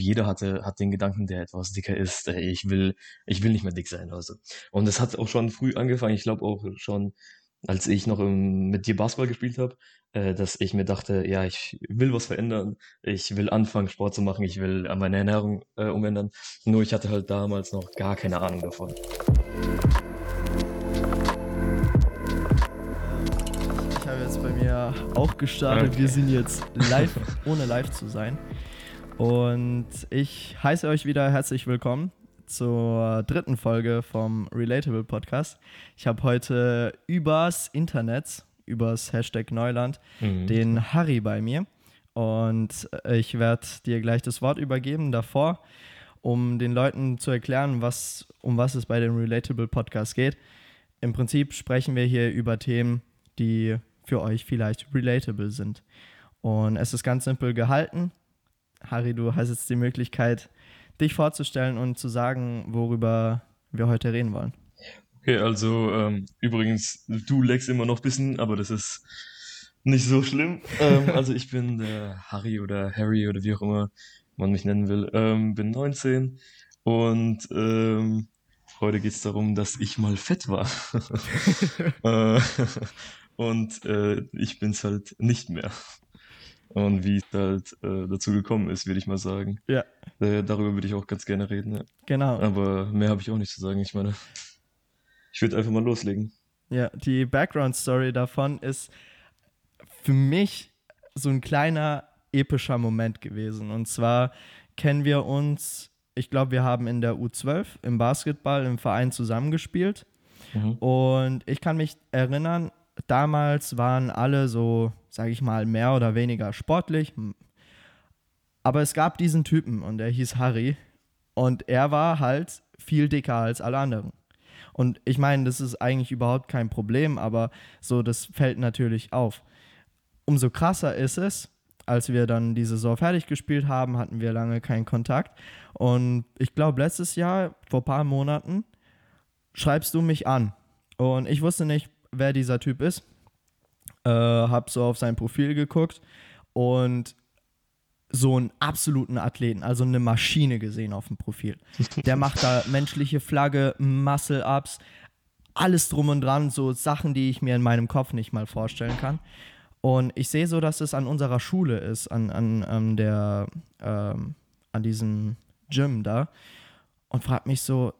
jeder hatte, hat den Gedanken, der etwas dicker ist, ey, ich will, ich will nicht mehr dick sein. Also. Und es hat auch schon früh angefangen. Ich glaube auch schon, als ich noch im, mit dir Basketball gespielt habe, äh, dass ich mir dachte, ja, ich will was verändern. Ich will anfangen, Sport zu machen. Ich will an meine Ernährung äh, umändern. Nur ich hatte halt damals noch gar keine Ahnung davon. Ich habe jetzt bei mir auch gestartet. Okay. Wir sind jetzt live, ohne live zu sein. Und ich heiße euch wieder herzlich willkommen zur dritten Folge vom Relatable Podcast. Ich habe heute übers Internet, übers Hashtag Neuland, Mhm. den Harry bei mir. Und ich werde dir gleich das Wort übergeben davor, um den Leuten zu erklären, was, um was es bei dem Relatable Podcast geht. Im Prinzip sprechen wir hier über Themen, die für euch vielleicht relatable sind. Und es ist ganz simpel gehalten. Harry, du hast jetzt die Möglichkeit, dich vorzustellen und zu sagen, worüber wir heute reden wollen. Okay, also ähm, übrigens, du leckst immer noch ein bisschen, aber das ist nicht so schlimm. Ähm, also ich bin der Harry oder Harry oder wie auch immer man mich nennen will. Ähm, bin 19 und ähm, heute geht es darum, dass ich mal fett war. äh, und äh, ich bin es halt nicht mehr. Und wie es halt äh, dazu gekommen ist, würde ich mal sagen. Ja. Äh, darüber würde ich auch ganz gerne reden. Ja. Genau. Aber mehr habe ich auch nicht zu sagen. Ich meine, ich würde einfach mal loslegen. Ja, die Background-Story davon ist für mich so ein kleiner epischer Moment gewesen. Und zwar kennen wir uns, ich glaube, wir haben in der U12 im Basketball im Verein zusammengespielt. Mhm. Und ich kann mich erinnern, damals waren alle so, sage ich mal, mehr oder weniger sportlich. Aber es gab diesen Typen und der hieß Harry. Und er war halt viel dicker als alle anderen. Und ich meine, das ist eigentlich überhaupt kein Problem, aber so, das fällt natürlich auf. Umso krasser ist es, als wir dann die Saison fertig gespielt haben, hatten wir lange keinen Kontakt. Und ich glaube, letztes Jahr, vor ein paar Monaten, schreibst du mich an. Und ich wusste nicht, wer dieser Typ ist. Äh, hab so auf sein Profil geguckt und so einen absoluten Athleten, also eine Maschine gesehen auf dem Profil. Der macht da menschliche Flagge, Muscle-Ups, alles drum und dran, so Sachen, die ich mir in meinem Kopf nicht mal vorstellen kann. Und ich sehe so, dass es an unserer Schule ist, an, an, an der, ähm, an diesem Gym da. Und frage mich so,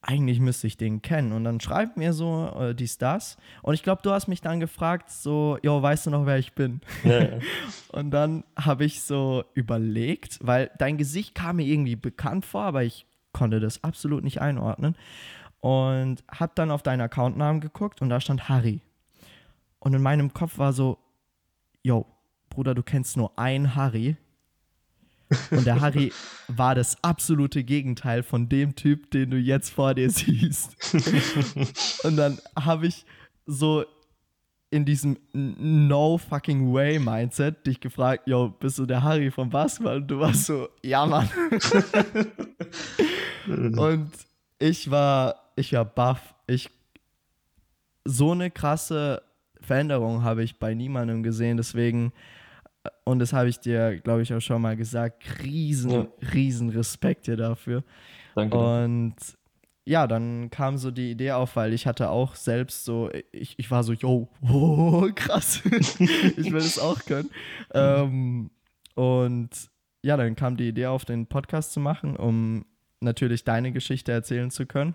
eigentlich müsste ich den kennen. Und dann schreibt mir so äh, dies, das. Und ich glaube, du hast mich dann gefragt, so, jo, weißt du noch, wer ich bin? Ja, ja. Und dann habe ich so überlegt, weil dein Gesicht kam mir irgendwie bekannt vor, aber ich konnte das absolut nicht einordnen. Und habe dann auf deinen Accountnamen geguckt und da stand Harry. Und in meinem Kopf war so, yo, Bruder, du kennst nur einen Harry. Und der Harry war das absolute Gegenteil von dem Typ, den du jetzt vor dir siehst. Und dann habe ich so in diesem No fucking way Mindset dich gefragt, yo, bist du der Harry vom Basketball? Und du warst so, ja, Mann. Und ich war, ich war baff. Ich, so eine krasse Veränderung habe ich bei niemandem gesehen, deswegen, und das habe ich dir, glaube ich, auch schon mal gesagt, riesen, Ja. riesen Respekt dir dafür. Danke. Und ja, dann kam so die Idee auf, weil ich hatte auch selbst so, ich, ich war so, yo, oh, krass, ich will es auch können. Ähm, und ja, dann kam die Idee auf, den Podcast zu machen, um natürlich deine Geschichte erzählen zu können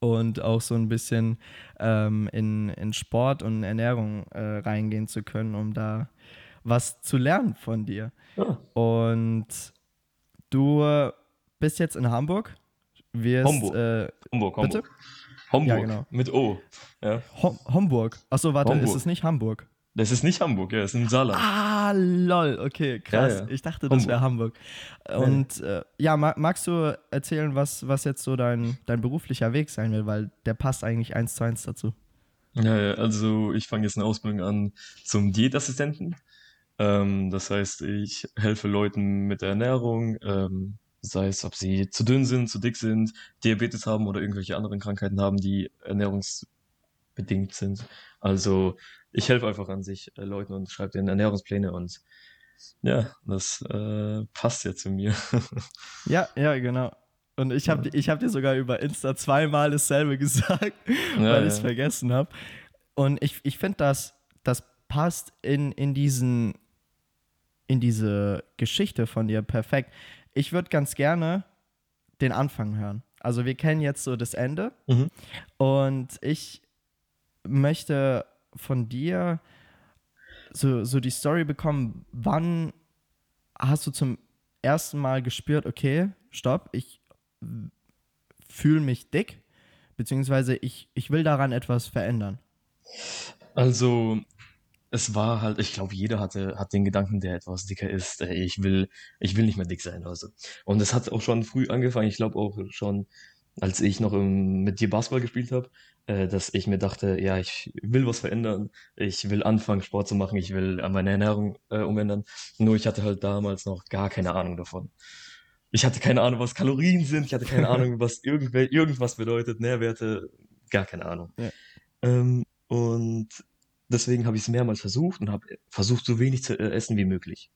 und auch so ein bisschen ähm, in, in Sport und Ernährung äh, reingehen zu können, um da was zu lernen von dir. Ah, Und du bist jetzt in Hamburg. Wirst, Homburg. Äh, Homburg, bitte? Homburg. Homburg. Ja, genau. Mit O. Ja. Hom Homburg. Achso, warte, Homburg. ist es nicht Hamburg? Das ist nicht Hamburg, ja, das ist im Saarland. Ah, lol, okay, krass. Ja, ja. Ich dachte, das wäre Hamburg. Und äh, ja, ma magst du erzählen, was, was jetzt so dein, dein beruflicher Weg sein will, weil der passt eigentlich eins zu eins dazu. Ja, ja, also ich fange jetzt eine Ausbildung an zum Diätassistenten. Ähm, das heißt, ich helfe Leuten mit der Ernährung, ähm, sei es, ob sie zu dünn sind, zu dick sind, Diabetes haben oder irgendwelche anderen Krankheiten haben, die ernährungsbedingt sind. Also ich helfe einfach an sich äh, Leuten und schreibe denen Ernährungspläne und ja, das äh, passt ja zu mir. ja, ja, genau. Und ich habe ich hab dir sogar über Insta zweimal dasselbe gesagt, ja, weil ich es vergessen habe. Und ich, ich finde, das, das passt in, in, diesen, in diese Geschichte von dir perfekt. Ich würde ganz gerne den Anfang hören. Also wir kennen jetzt so das Ende. Mhm. Und ich möchte von dir so, so die Story bekommen, wann hast du zum ersten Mal gespürt, okay, stopp, ich fühle mich dick, beziehungsweise ich, ich will daran etwas verändern? Also, es war halt, ich glaube, jeder hatte, hat den Gedanken, der etwas dicker ist, ey, ich will, ich will nicht mehr dick sein. Also. Und es hat auch schon früh angefangen, ich glaube auch schon, als ich noch im, mit dir Basketball gespielt habe, äh, dass ich mir dachte, ja, ich will was verändern, ich will anfangen, Sport zu machen, ich will an meine Ernährung äh, umändern. Nur ich hatte halt damals noch gar keine Ahnung davon. Ich hatte keine Ahnung, was Kalorien sind, ich hatte keine Ahnung, was irgendwel irgendwas bedeutet, Nährwerte, gar keine Ahnung. Ja. Ähm, und deswegen habe ich es mehrmals versucht und habe versucht, so wenig zu äh, essen wie möglich.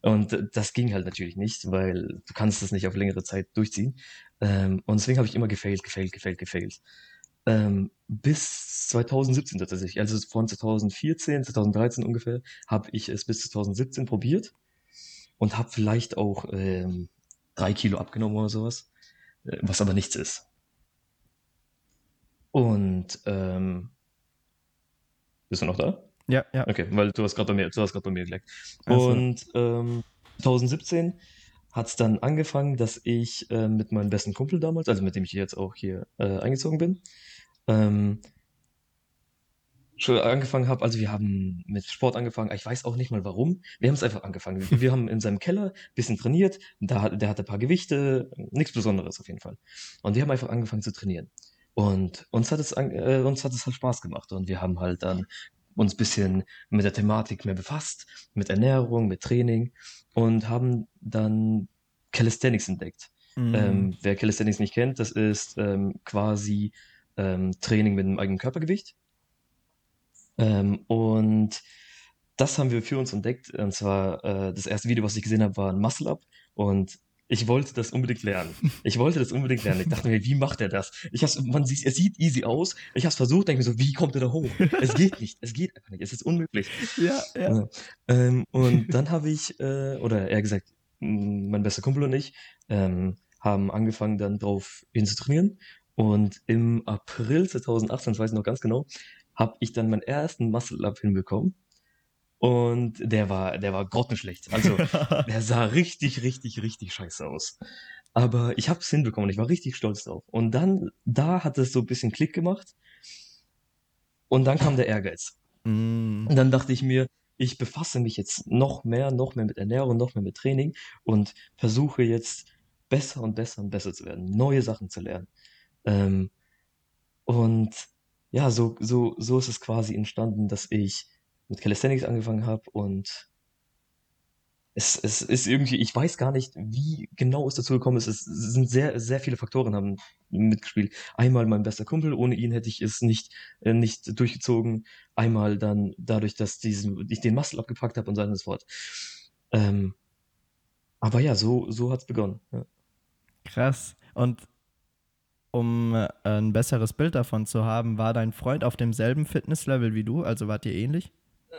Und das ging halt natürlich nicht, weil du kannst das nicht auf längere Zeit durchziehen. Ähm, und deswegen habe ich immer gefailt, gefailt, gefailt, gefailt. Ähm, bis 2017 tatsächlich, also von 2014, 2013 ungefähr, habe ich es bis 2017 probiert und habe vielleicht auch ähm, drei Kilo abgenommen oder sowas, äh, was aber nichts ist. Und ähm, bist du noch da? Ja, ja. Okay, weil du hast gerade bei mir, du hast gerade bei mir gelegt. Also. Und ähm, 2017 hat es dann angefangen, dass ich äh, mit meinem besten Kumpel damals, also mit dem ich jetzt auch hier äh, eingezogen bin, ähm, schon angefangen habe. Also wir haben mit Sport angefangen. Ich weiß auch nicht mal warum. Wir haben es einfach angefangen. Wir haben in seinem Keller ein bisschen trainiert. Da, der hatte ein paar Gewichte, nichts Besonderes auf jeden Fall. Und wir haben einfach angefangen zu trainieren. Und uns hat es, äh, uns hat es halt Spaß gemacht. Und wir haben halt dann uns bisschen mit der Thematik mehr befasst, mit Ernährung, mit Training und haben dann Calisthenics entdeckt. Mhm. Ähm, wer Calisthenics nicht kennt, das ist ähm, quasi ähm, Training mit einem eigenen Körpergewicht. Ähm, und das haben wir für uns entdeckt. Und zwar äh, das erste Video, was ich gesehen habe, war ein Muscle Up. Und ich wollte das unbedingt lernen. Ich wollte das unbedingt lernen. Ich dachte mir, wie macht er das? Ich hab's, man sieht, es sieht easy aus. Ich habe es versucht, denke mir so, wie kommt er da hoch? Es geht nicht. Es geht einfach nicht. Es ist unmöglich. Ja, ja. ja. Ähm, und dann habe ich, äh, oder eher gesagt, mein bester Kumpel und ich ähm, haben angefangen, dann drauf hinzutrainieren. Und im April 2018, das weiß ich noch ganz genau, habe ich dann meinen ersten Muscle-Up hinbekommen. Und der war, der war grottenschlecht. Also, der sah richtig, richtig, richtig scheiße aus. Aber ich habe es hinbekommen. Ich war richtig stolz drauf. Und dann, da hat es so ein bisschen Klick gemacht. Und dann kam der Ehrgeiz. Mm. Und dann dachte ich mir, ich befasse mich jetzt noch mehr, noch mehr mit Ernährung, noch mehr mit Training und versuche jetzt besser und besser und besser zu werden, neue Sachen zu lernen. Ähm, und ja, so, so, so ist es quasi entstanden, dass ich mit Calisthenics angefangen habe und es, es ist irgendwie, ich weiß gar nicht, wie genau es dazu gekommen ist. Es sind sehr, sehr viele Faktoren haben mitgespielt. Einmal mein bester Kumpel, ohne ihn hätte ich es nicht, äh, nicht durchgezogen. Einmal dann dadurch, dass diesen, ich den Muscle abgepackt habe und so so fort. Ähm, aber ja, so, so hat es begonnen. Ja. Krass. Und um äh, ein besseres Bild davon zu haben, war dein Freund auf demselben Fitnesslevel wie du? Also wart ihr ähnlich?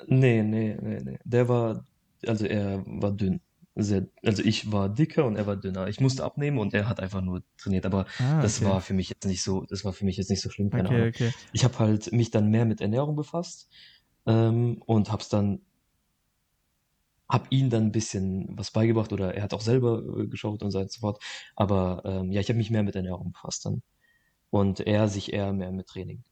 Nee, nee, nee, nee. Der war, also er war dünn. Sehr, also ich war dicker und er war dünner. Ich musste abnehmen und er hat einfach nur trainiert. Aber ah, das war für mich jetzt nicht so, das war für mich jetzt nicht so schlimm, keine okay, Ahnung. Okay. Ich habe halt mich dann mehr mit Ernährung befasst ähm, und hab's dann, hab ihn dann ein bisschen was beigebracht oder er hat auch selber äh, geschaut und so fort. Aber ähm, ja, ich habe mich mehr mit Ernährung befasst dann und er sich eher mehr mit Training.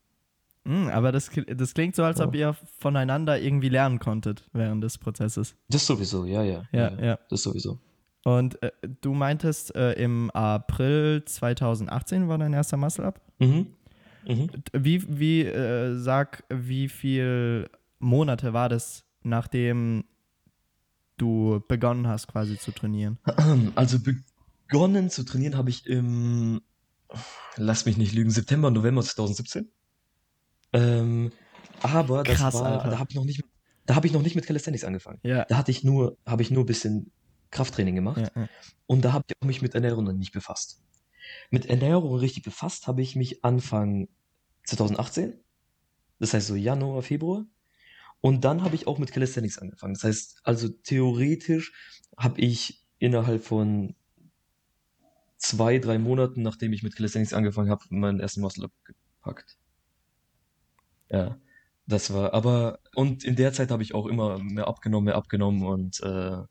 Mm, aber das, das klingt so, als ob ihr voneinander irgendwie lernen konntet während des Prozesses. Das sowieso, ja, ja. Ja, ja. ja. Das sowieso. Und äh, du meintest, äh, im April 2018 war dein erster Muscle-Up? Mhm. mhm. Wie, wie, äh, sag, wie viele Monate war das, nachdem du begonnen hast, quasi zu trainieren? Also begonnen zu trainieren habe ich im, lass mich nicht lügen, September, November 2017. Ähm, aber das Krass, war, Alter. da habe ich noch nicht, da habe ich noch nicht mit Calisthenics angefangen. Ja. Da hatte ich nur, habe ich nur ein bisschen Krafttraining gemacht. Ja, ja. Und da habe ich auch mich mit Ernährung noch nicht befasst. Mit Ernährung richtig befasst habe ich mich Anfang 2018. Das heißt so Januar, Februar. Und dann habe ich auch mit Calisthenics angefangen. Das heißt, also theoretisch habe ich innerhalb von zwei, drei Monaten, nachdem ich mit Calisthenics angefangen habe, meinen ersten Muscle-Up gepackt. Ja, das war, aber, und in der Zeit habe ich auch immer mehr abgenommen, mehr abgenommen und äh,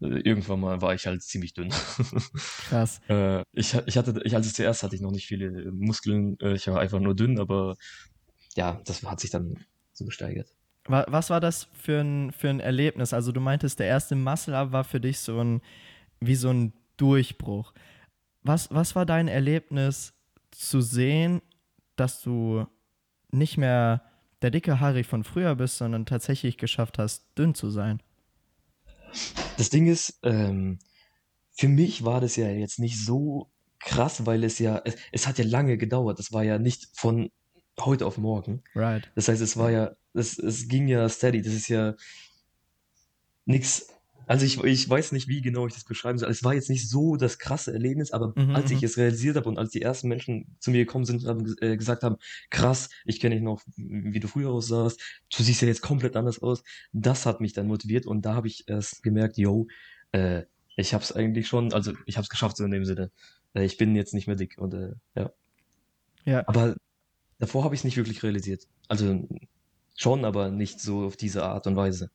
irgendwann mal war ich halt ziemlich dünn. Krass. Äh, ich, ich hatte, ich, als ich zuerst hatte ich noch nicht viele Muskeln, äh, ich war einfach nur dünn, aber ja, das hat sich dann so gesteigert. Wa- Was war das für ein, für ein Erlebnis? Also du meintest, der erste Muscle-Up war für dich so ein, wie so ein Durchbruch. Was, was war dein Erlebnis zu sehen, dass du nicht mehr der dicke Harry von früher bist, sondern tatsächlich geschafft hast, dünn zu sein? Das Ding ist, ähm, für mich war das ja jetzt nicht so krass, weil es ja, es, es hat ja lange gedauert. Das war ja nicht von heute auf morgen. Right. Das heißt, es war ja, es, es ging ja steady. Das ist ja nix. Also ich, ich weiß nicht, wie genau ich das beschreiben soll. Es war jetzt nicht so das krasse Erlebnis, aber Mhm, als ich mhm. es realisiert habe und als die ersten Menschen zu mir gekommen sind und haben, äh, gesagt haben, krass, ich kenne dich noch, wie du früher aussahst, du siehst ja jetzt komplett anders aus, das hat mich dann motiviert und da habe ich erst gemerkt, yo, äh, ich habe es eigentlich schon, also ich habe es geschafft so in dem Sinne. Äh, ich bin jetzt nicht mehr dick und äh, ja. Ja. Aber davor habe ich es nicht wirklich realisiert. Also schon, aber nicht so auf diese Art und Weise.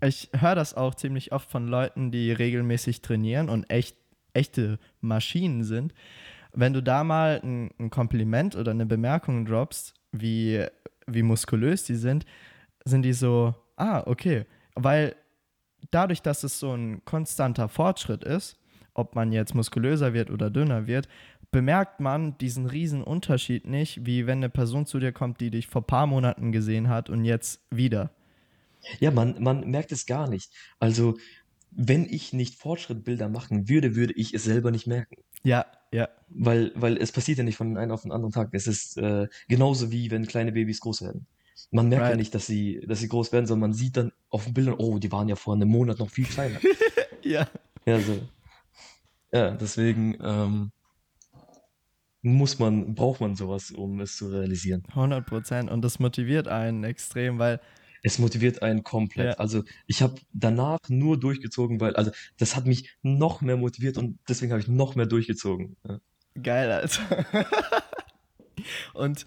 Ich höre das auch ziemlich oft von Leuten, die regelmäßig trainieren und echt, echte Maschinen sind. Wenn du da mal ein, ein Kompliment oder eine Bemerkung droppst, wie, wie muskulös die sind, sind die so, ah, okay. Weil dadurch, dass es so ein konstanter Fortschritt ist, ob man jetzt muskulöser wird oder dünner wird, bemerkt man diesen riesen Unterschied nicht, wie wenn eine Person zu dir kommt, die dich vor ein paar Monaten gesehen hat und jetzt wieder. Ja, man, man merkt es gar nicht. Also, wenn ich nicht Fortschrittbilder machen würde, würde ich es selber nicht merken. Ja, ja, Weil, weil es passiert ja nicht von einem auf den anderen Tag. Es ist äh, genauso wie wenn kleine Babys groß werden. Man merkt ja Right. nicht, dass sie, dass sie groß werden, sondern man sieht dann auf den Bildern, oh, die waren ja vor einem Monat noch viel kleiner. ja. Ja, so. Ja, deswegen ähm, muss man, braucht man sowas, um es zu realisieren. 100 Prozent. Und das motiviert einen extrem, weil, Es motiviert einen komplett. Ja. Also ich habe danach nur durchgezogen, weil, also das hat mich noch mehr motiviert und deswegen habe ich noch mehr durchgezogen. Ja. geil, Alter. Und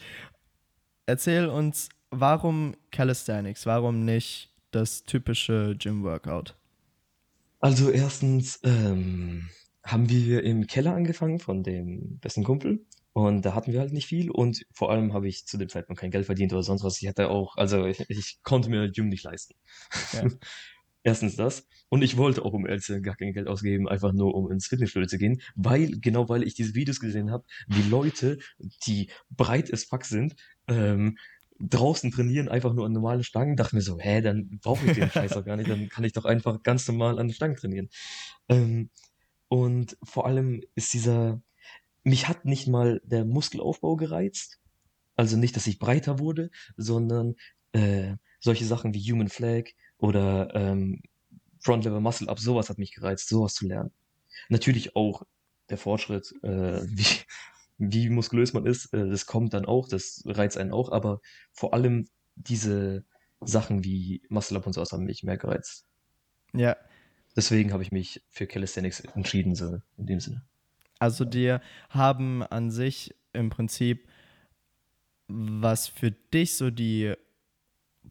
erzähl uns, warum Calisthenics? Warum nicht das typische Gym-Workout? Also erstens ähm, haben wir im Keller angefangen von dem besten Kumpel und da hatten wir halt nicht viel und vor allem habe ich zu dem Zeitpunkt kein Geld verdient oder sonst was. Ich hatte auch, also ich, ich konnte mir Gym nicht leisten. Ja. Erstens das. Und ich wollte auch, um ehrlich zu sein, gar kein Geld ausgeben, einfach nur um ins Fitnessstudio zu gehen, weil, genau weil ich diese Videos gesehen habe, wie Leute, die breit as fuck sind, ähm, draußen trainieren, einfach nur an normalen Stangen, dachte mir so, hä, dann brauche ich den Scheiß doch gar nicht, dann kann ich doch einfach ganz normal an den Stangen trainieren. Ähm, und vor allem ist dieser, mich hat nicht mal der Muskelaufbau gereizt, also nicht, dass ich breiter wurde, sondern äh, solche Sachen wie Human Flag oder ähm, Front Lever Muscle Up, sowas hat mich gereizt, sowas zu lernen. Natürlich auch der Fortschritt, äh, wie, wie muskulös man ist, äh, das kommt dann auch, das reizt einen auch, aber vor allem diese Sachen wie Muscle Up und sowas haben mich mehr gereizt. Ja, Deswegen habe ich mich für Calisthenics entschieden, so in dem Sinne. Also dir haben an sich im Prinzip, was für dich so die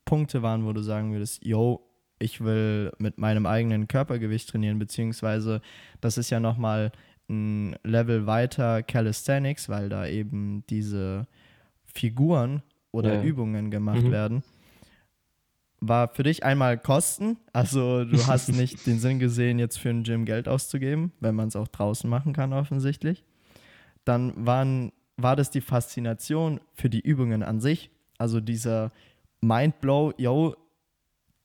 Punkte waren, wo du sagen würdest, yo, ich will mit meinem eigenen Körpergewicht trainieren, beziehungsweise das ist ja nochmal ein Level weiter Calisthenics, weil da eben diese Figuren oder Ja. Übungen gemacht Mhm. werden. War für dich einmal Kosten, also du hast nicht den Sinn gesehen, jetzt für ein Gym Geld auszugeben, wenn man es auch draußen machen kann, offensichtlich. Dann waren, war das die Faszination für die Übungen an sich, also dieser Mindblow, yo,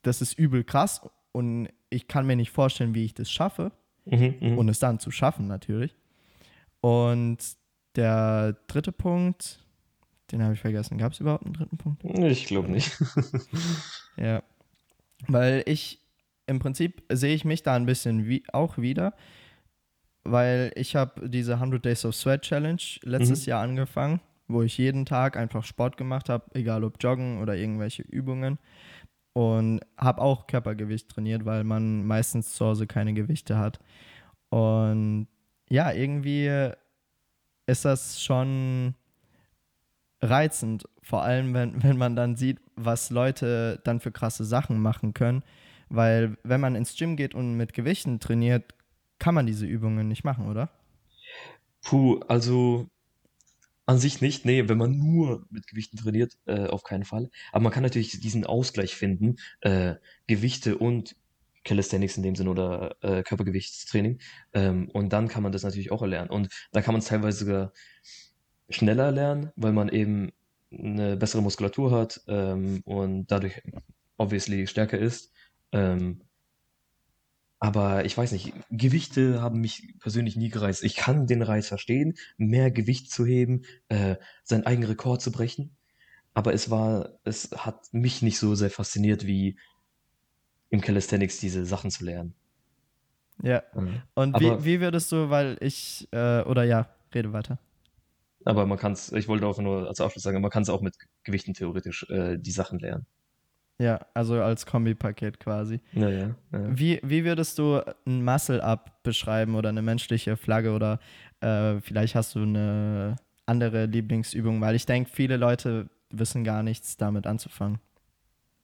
das ist übel krass und ich kann mir nicht vorstellen, wie ich das schaffe Mhm, mhm. und es dann zu schaffen natürlich. Und der dritte Punkt, den habe ich vergessen. Gab es überhaupt einen dritten Punkt? Ich glaube nicht. Ja. Weil ich, im Prinzip sehe ich mich da ein bisschen wie, auch wieder, weil ich habe diese 100 Days of Sweat Challenge letztes Mhm. Jahr angefangen, wo ich jeden Tag einfach Sport gemacht habe, egal ob Joggen oder irgendwelche Übungen. Und habe auch Körpergewicht trainiert, weil man meistens zu Hause keine Gewichte hat. Und ja, irgendwie ist das schon reizend, vor allem wenn, wenn man dann sieht, was Leute dann für krasse Sachen machen können. Weil wenn man ins Gym geht und mit Gewichten trainiert, kann man diese Übungen nicht machen, oder? Puh, also an sich nicht. Nee, wenn man nur mit Gewichten trainiert, äh, auf keinen Fall. Aber man kann natürlich diesen Ausgleich finden, äh, Gewichte und Calisthenics in dem Sinne oder äh, Körpergewichtstraining. Ähm, und dann kann man das natürlich auch erlernen. Und da kann man es teilweise sogar schneller lernen, weil man eben eine bessere Muskulatur hat ähm, und dadurch obviously stärker ist. Ähm, aber ich weiß nicht, Gewichte haben mich persönlich nie gereizt. Ich kann den Reiz verstehen, mehr Gewicht zu heben, äh, seinen eigenen Rekord zu brechen. Aber es war, es hat mich nicht so sehr fasziniert, wie im Calisthenics diese Sachen zu lernen. Ja. Mhm. Und Aber- wie, wie würdest du, weil ich, äh, oder ja, rede weiter. Aber man kann es, ich wollte auch nur als Abschluss sagen, man kann es auch mit Gewichten theoretisch äh, die Sachen lernen. Ja, also als Kombipaket quasi. Ja, ja. ja. Wie, wie würdest du ein Muscle-Up beschreiben oder eine menschliche Flagge oder äh, vielleicht hast du eine andere Lieblingsübung, weil ich denke, viele Leute wissen gar nichts damit anzufangen.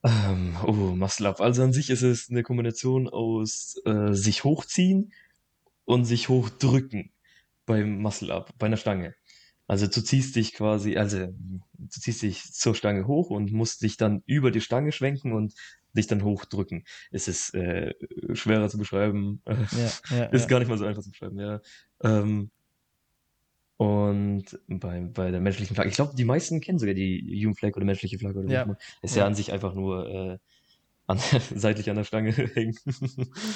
Ähm, oh, Muscle Up. Also an sich ist es eine Kombination aus äh, sich hochziehen und sich hochdrücken beim Muscle Up, bei einer Stange. Also du ziehst dich quasi, also du ziehst dich zur Stange hoch und musst dich dann über die Stange schwenken und dich dann hochdrücken. Es ist äh, schwerer zu beschreiben. Ja, ja, ist ja. gar nicht mal so einfach zu beschreiben, ja. Ähm, und bei, bei der menschlichen Flagge, ich glaube, die meisten kennen sogar die Human Flag oder menschliche Flagge oder Ja. Ist ja Ja. an sich einfach nur äh, an, seitlich an der Stange hängen.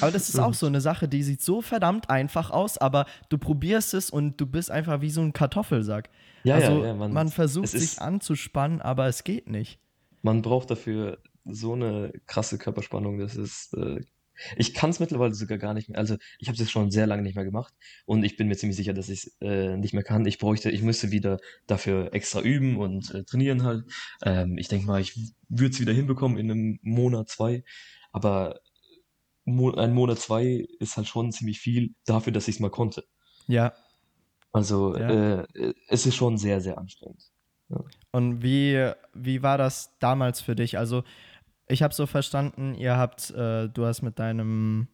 Aber das ist auch so eine Sache, die sieht so verdammt einfach aus, aber du probierst es und du bist einfach wie so ein Kartoffelsack. Ja, also ja, ja, man, man versucht sich ist- anzuspannen, aber es geht nicht. man braucht dafür so eine krasse Körperspannung, das ist, äh, ich kann es mittlerweile sogar gar nicht mehr, also ich habe es schon sehr lange nicht mehr gemacht und ich bin mir ziemlich sicher, dass ich es äh, nicht mehr kann. Ich bräuchte, ich müsste wieder dafür extra üben und äh, trainieren halt. Ähm, ich denke mal, ich würde es wieder hinbekommen in einem Monat, zwei, aber Mo ein Monat, zwei ist halt schon ziemlich viel dafür, dass ich es mal konnte. Ja. Also Ja. äh, es ist schon sehr, sehr anstrengend. Und wie, wie war das damals für dich? Also, ich habe so verstanden, ihr habt, äh, du hast mit deinem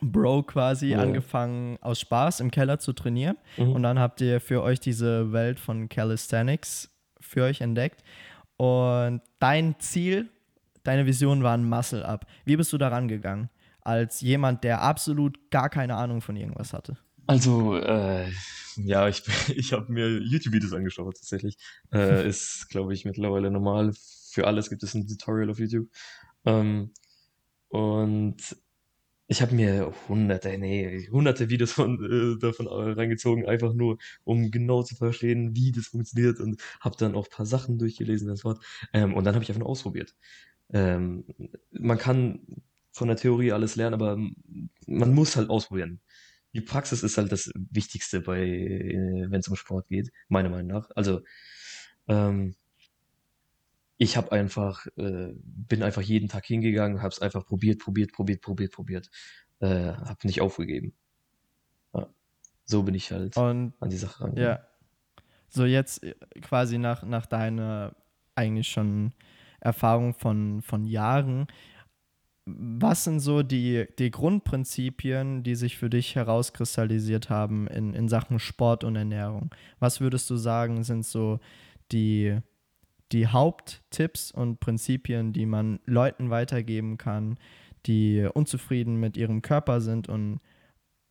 Bro quasi Ja. angefangen, aus Spaß im Keller zu trainieren. Mhm. Und dann habt ihr für euch diese Welt von Calisthenics für euch entdeckt. Und dein Ziel, deine Vision war ein Muscle-Up. Wie bist du daran gegangen? Als jemand, der absolut gar keine Ahnung von irgendwas hatte. Also, äh, ja, ich, ich habe mir YouTube-Videos angeschaut, tatsächlich. Äh, ist, glaube ich, mittlerweile normal. Für alles gibt es ein Tutorial auf YouTube. Ähm, und ich habe mir hunderte, nee, hunderte Videos von, äh, davon äh, reingezogen, einfach nur, um genau zu verstehen, wie das funktioniert und habe dann auch paar Sachen durchgelesen, das Wort. Ähm, und dann habe ich einfach ausprobiert. Ähm, man kann von der Theorie alles lernen, aber man muss halt ausprobieren. Die Praxis ist halt das Wichtigste bei, wenn es um Sport geht, meiner Meinung nach. Also, ähm, ich habe einfach, äh, bin einfach jeden Tag hingegangen, habe es einfach probiert, probiert, probiert, probiert, probiert, äh, habe nicht aufgegeben. Ja. So bin ich halt Und an die Sache rangegangen. Ja. So jetzt äh, quasi nach, nach deiner eigentlich schon Erfahrung von, von Jahren, was sind so die, die Grundprinzipien, die sich für dich herauskristallisiert haben in, in Sachen Sport und Ernährung? Was würdest du sagen, sind so die, die Haupttipps und Prinzipien, die man Leuten weitergeben kann, die unzufrieden mit ihrem Körper sind und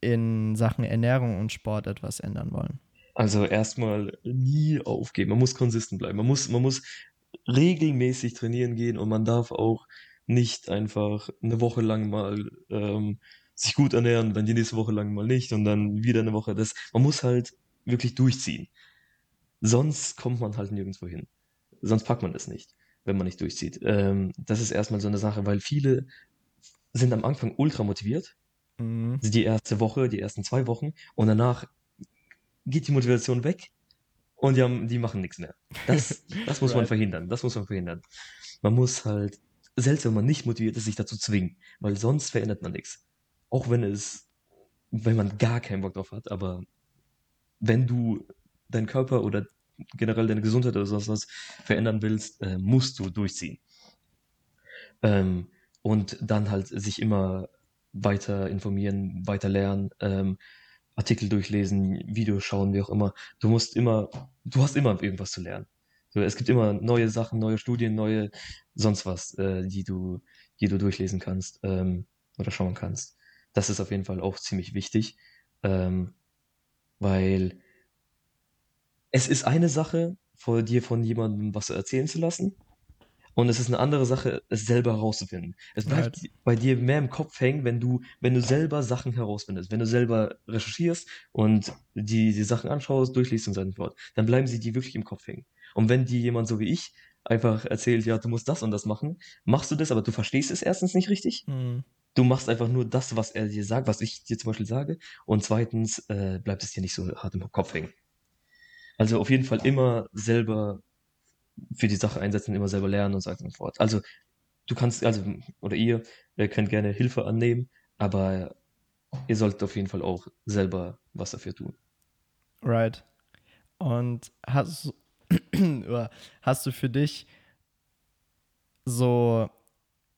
in Sachen Ernährung und Sport etwas ändern wollen? Also erstmal nie aufgeben. Man muss konsistent bleiben. Man muss, man muss regelmäßig trainieren gehen und man darf auch nicht einfach eine Woche lang mal ähm, sich gut ernähren, dann die nächste Woche lang mal nicht und dann wieder eine Woche. Das, man muss halt wirklich durchziehen. Sonst kommt man halt nirgendwo hin. Sonst packt man das nicht. wenn man nicht durchzieht. Ähm, das ist erstmal so eine Sache, weil viele sind am Anfang ultra motiviert. Mhm. Die erste Woche, die ersten zwei Wochen und danach geht die Motivation weg und die, haben, die machen nichts mehr. Das, das muss man Right. verhindern. Das muss man verhindern. Man muss halt, selbst wenn man nicht motiviert ist, sich dazu zwingen, weil sonst verändert man nichts. Auch wenn es, wenn man gar keinen Bock drauf hat, aber wenn du deinen Körper oder generell deine Gesundheit oder sowas was verändern willst, äh, musst du durchziehen. Ähm, und dann halt sich immer weiter informieren, weiter lernen, ähm, Artikel durchlesen, Videos schauen, wie auch immer. Du musst immer, du hast immer irgendwas zu lernen. So, es gibt immer neue Sachen, neue Studien, neue sonst was, äh, die du, die du durchlesen kannst ähm, oder schauen kannst. Das ist auf jeden Fall auch ziemlich wichtig, ähm, weil es ist eine Sache, vor dir von jemandem was erzählen zu lassen. Und es ist eine andere Sache, es selber herauszufinden. Es bleibt Right. bei dir mehr im Kopf hängen, wenn du, wenn du selber Sachen herausfindest, wenn du selber recherchierst und die, die Sachen anschaust, durchliest und so fort, dann bleiben sie dir wirklich im Kopf hängen. Und wenn dir jemand so wie ich einfach erzählt, ja, du musst das und das machen, machst du das, aber du verstehst es erstens nicht richtig. Mhm. Du machst einfach nur das, was er dir sagt, was ich dir zum Beispiel sage. Und zweitens äh, bleibt es dir nicht so hart im Kopf hängen. Also auf jeden Fall immer selber für die Sache einsetzen, immer selber lernen und so weiter und so fort. Also du kannst, also, oder ihr, ihr könnt gerne Hilfe annehmen, aber ihr solltet auf jeden Fall auch selber was dafür tun. Right. Und hast, hast du für dich so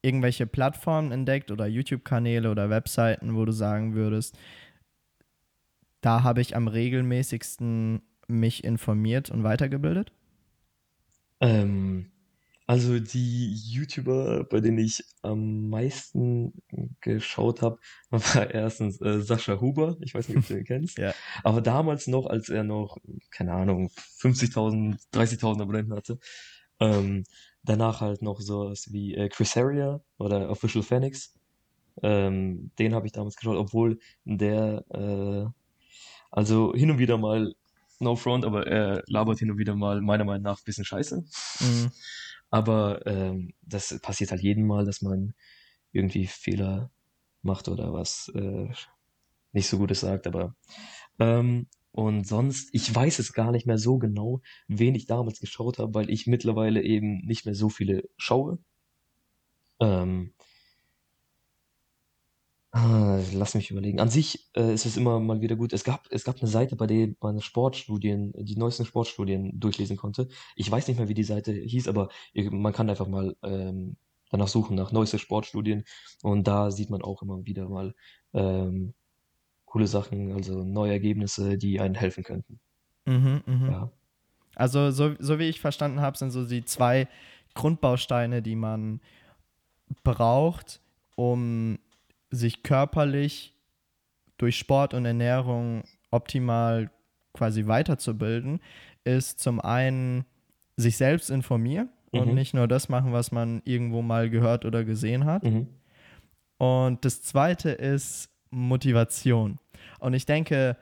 irgendwelche Plattformen entdeckt oder YouTube-Kanäle oder Webseiten, wo du sagen würdest, da habe ich am regelmäßigsten mich informiert und weitergebildet? Ähm, also die YouTuber, bei denen ich am meisten geschaut habe, war erstens äh, Sascha Huber. Ich weiß nicht, ob du ihn kennst. Ja. Aber damals noch, als er noch, keine Ahnung, 50.000, 30.000 Abonnenten hatte. Ähm, danach halt noch sowas wie äh, Chris Harrier oder Official Phoenix. Ähm, den habe ich damals geschaut, obwohl der, äh, also hin und wieder mal, no front, aber er labert hin und wieder mal meiner Meinung nach ein bisschen scheiße. Mhm. Aber ähm, das passiert halt jedem Mal, dass man irgendwie Fehler macht oder was äh, nicht so Gutes sagt. Aber ähm, und sonst, ich weiß es gar nicht mehr so genau, wen ich damals geschaut habe, weil ich mittlerweile eben nicht mehr so viele schaue. Ähm, ah, lass mich überlegen. An sich äh, ist es immer mal wieder gut. Es gab, es gab eine Seite, bei der man Sportstudien, die neuesten Sportstudien durchlesen konnte. Ich weiß nicht mehr, wie die Seite hieß, aber ihr- man kann einfach mal ähm, danach suchen, nach neueste Sportstudien. Und da sieht man auch immer wieder mal ähm, coole Sachen, also neue Ergebnisse, die einen helfen könnten. Mhm, mhm. Ja. Also, so, so wie ich verstanden habe, sind so die zwei Grundbausteine, die man braucht, um sich körperlich durch Sport und Ernährung optimal quasi weiterzubilden, ist zum einen sich selbst informieren und Mhm. nicht nur das machen, was man irgendwo mal gehört oder gesehen hat. Mhm. Und das zweite ist Motivation. Und ich denke,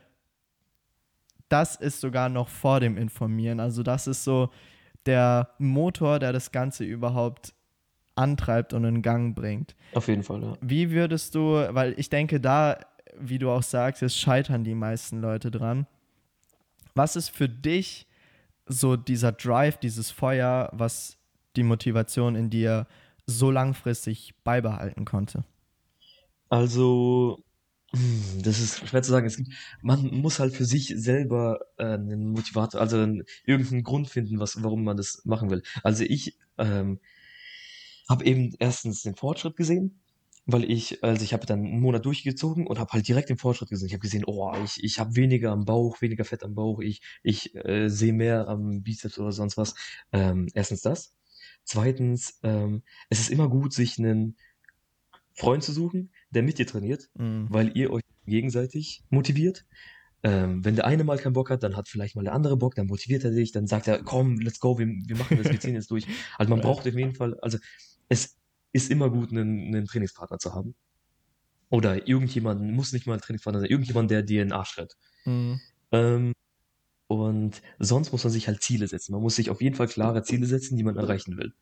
das ist sogar noch vor dem Informieren. Also das ist so der Motor, der das Ganze überhaupt antreibt und in Gang bringt. Auf jeden Fall, ja. Wie würdest du, weil ich denke, da, wie du auch sagst, es scheitern die meisten Leute dran. Was ist für dich so dieser Drive, dieses Feuer, was die Motivation in dir so langfristig beibehalten konnte? Also, das ist schwer zu sagen. Es gibt, man muss halt für sich selber äh, einen Motivator, also einen, irgendeinen Grund finden, was, warum man das machen will. Also ich ähm, habe eben erstens den Fortschritt gesehen, weil ich, also ich habe dann einen Monat durchgezogen und habe halt direkt den Fortschritt gesehen. Ich habe gesehen, oh, ich, ich habe weniger am Bauch, weniger Fett am Bauch, ich, ich äh, sehe mehr am Bizeps oder sonst was. Ähm, erstens das. Zweitens, ähm, es ist immer gut, sich einen Freund zu suchen, der mit dir trainiert, Mhm. weil ihr euch gegenseitig motiviert. Ähm, wenn der eine mal keinen Bock hat, dann hat vielleicht mal der andere Bock, dann motiviert er dich, dann sagt er, komm, let's go, wir, wir machen das, wir ziehen jetzt durch. Also man braucht auf jeden Fall, also es ist immer gut, einen, einen Trainingspartner zu haben. Oder irgendjemanden, muss nicht mal ein Trainingspartner sein, irgendjemand, der dir in den Arsch tritt. Mhm. Ähm, und sonst muss man sich halt Ziele setzen. Man muss sich auf jeden Fall klare Ziele setzen, die man erreichen will.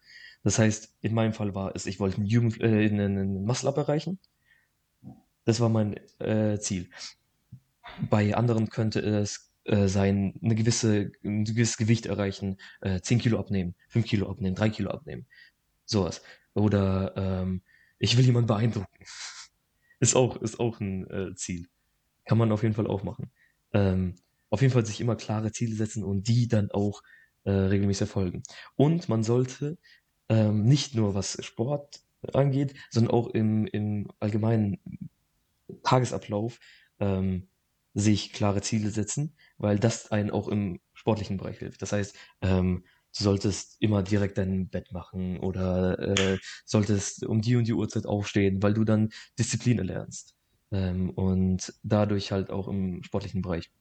Das heißt, in meinem Fall war es, ich wollte einen, Jugend, äh, einen Muscle-Up erreichen. Das war mein äh, Ziel. Bei anderen könnte es äh, sein, eine gewisse, ein gewisses Gewicht erreichen, äh, 10 Kilo abnehmen, 5 Kilo abnehmen, 3 Kilo abnehmen. Sowas. Oder ähm, ich will jemanden beeindrucken. ist auch, ist auch ein äh, Ziel. Kann man auf jeden Fall auch machen. Ähm, auf jeden Fall sich immer klare Ziele setzen und die dann auch äh, regelmäßig erfolgen. Und man sollte ähm, nicht nur was Sport angeht, sondern auch im, im allgemeinen Tagesablauf ähm, sich klare Ziele setzen, weil das einen auch im sportlichen Bereich hilft. Das heißt, ähm, du solltest immer direkt dein Bett machen oder äh, solltest um die und die Uhrzeit aufstehen, weil du dann Disziplin erlernst ähm, und dadurch halt auch im sportlichen Bereich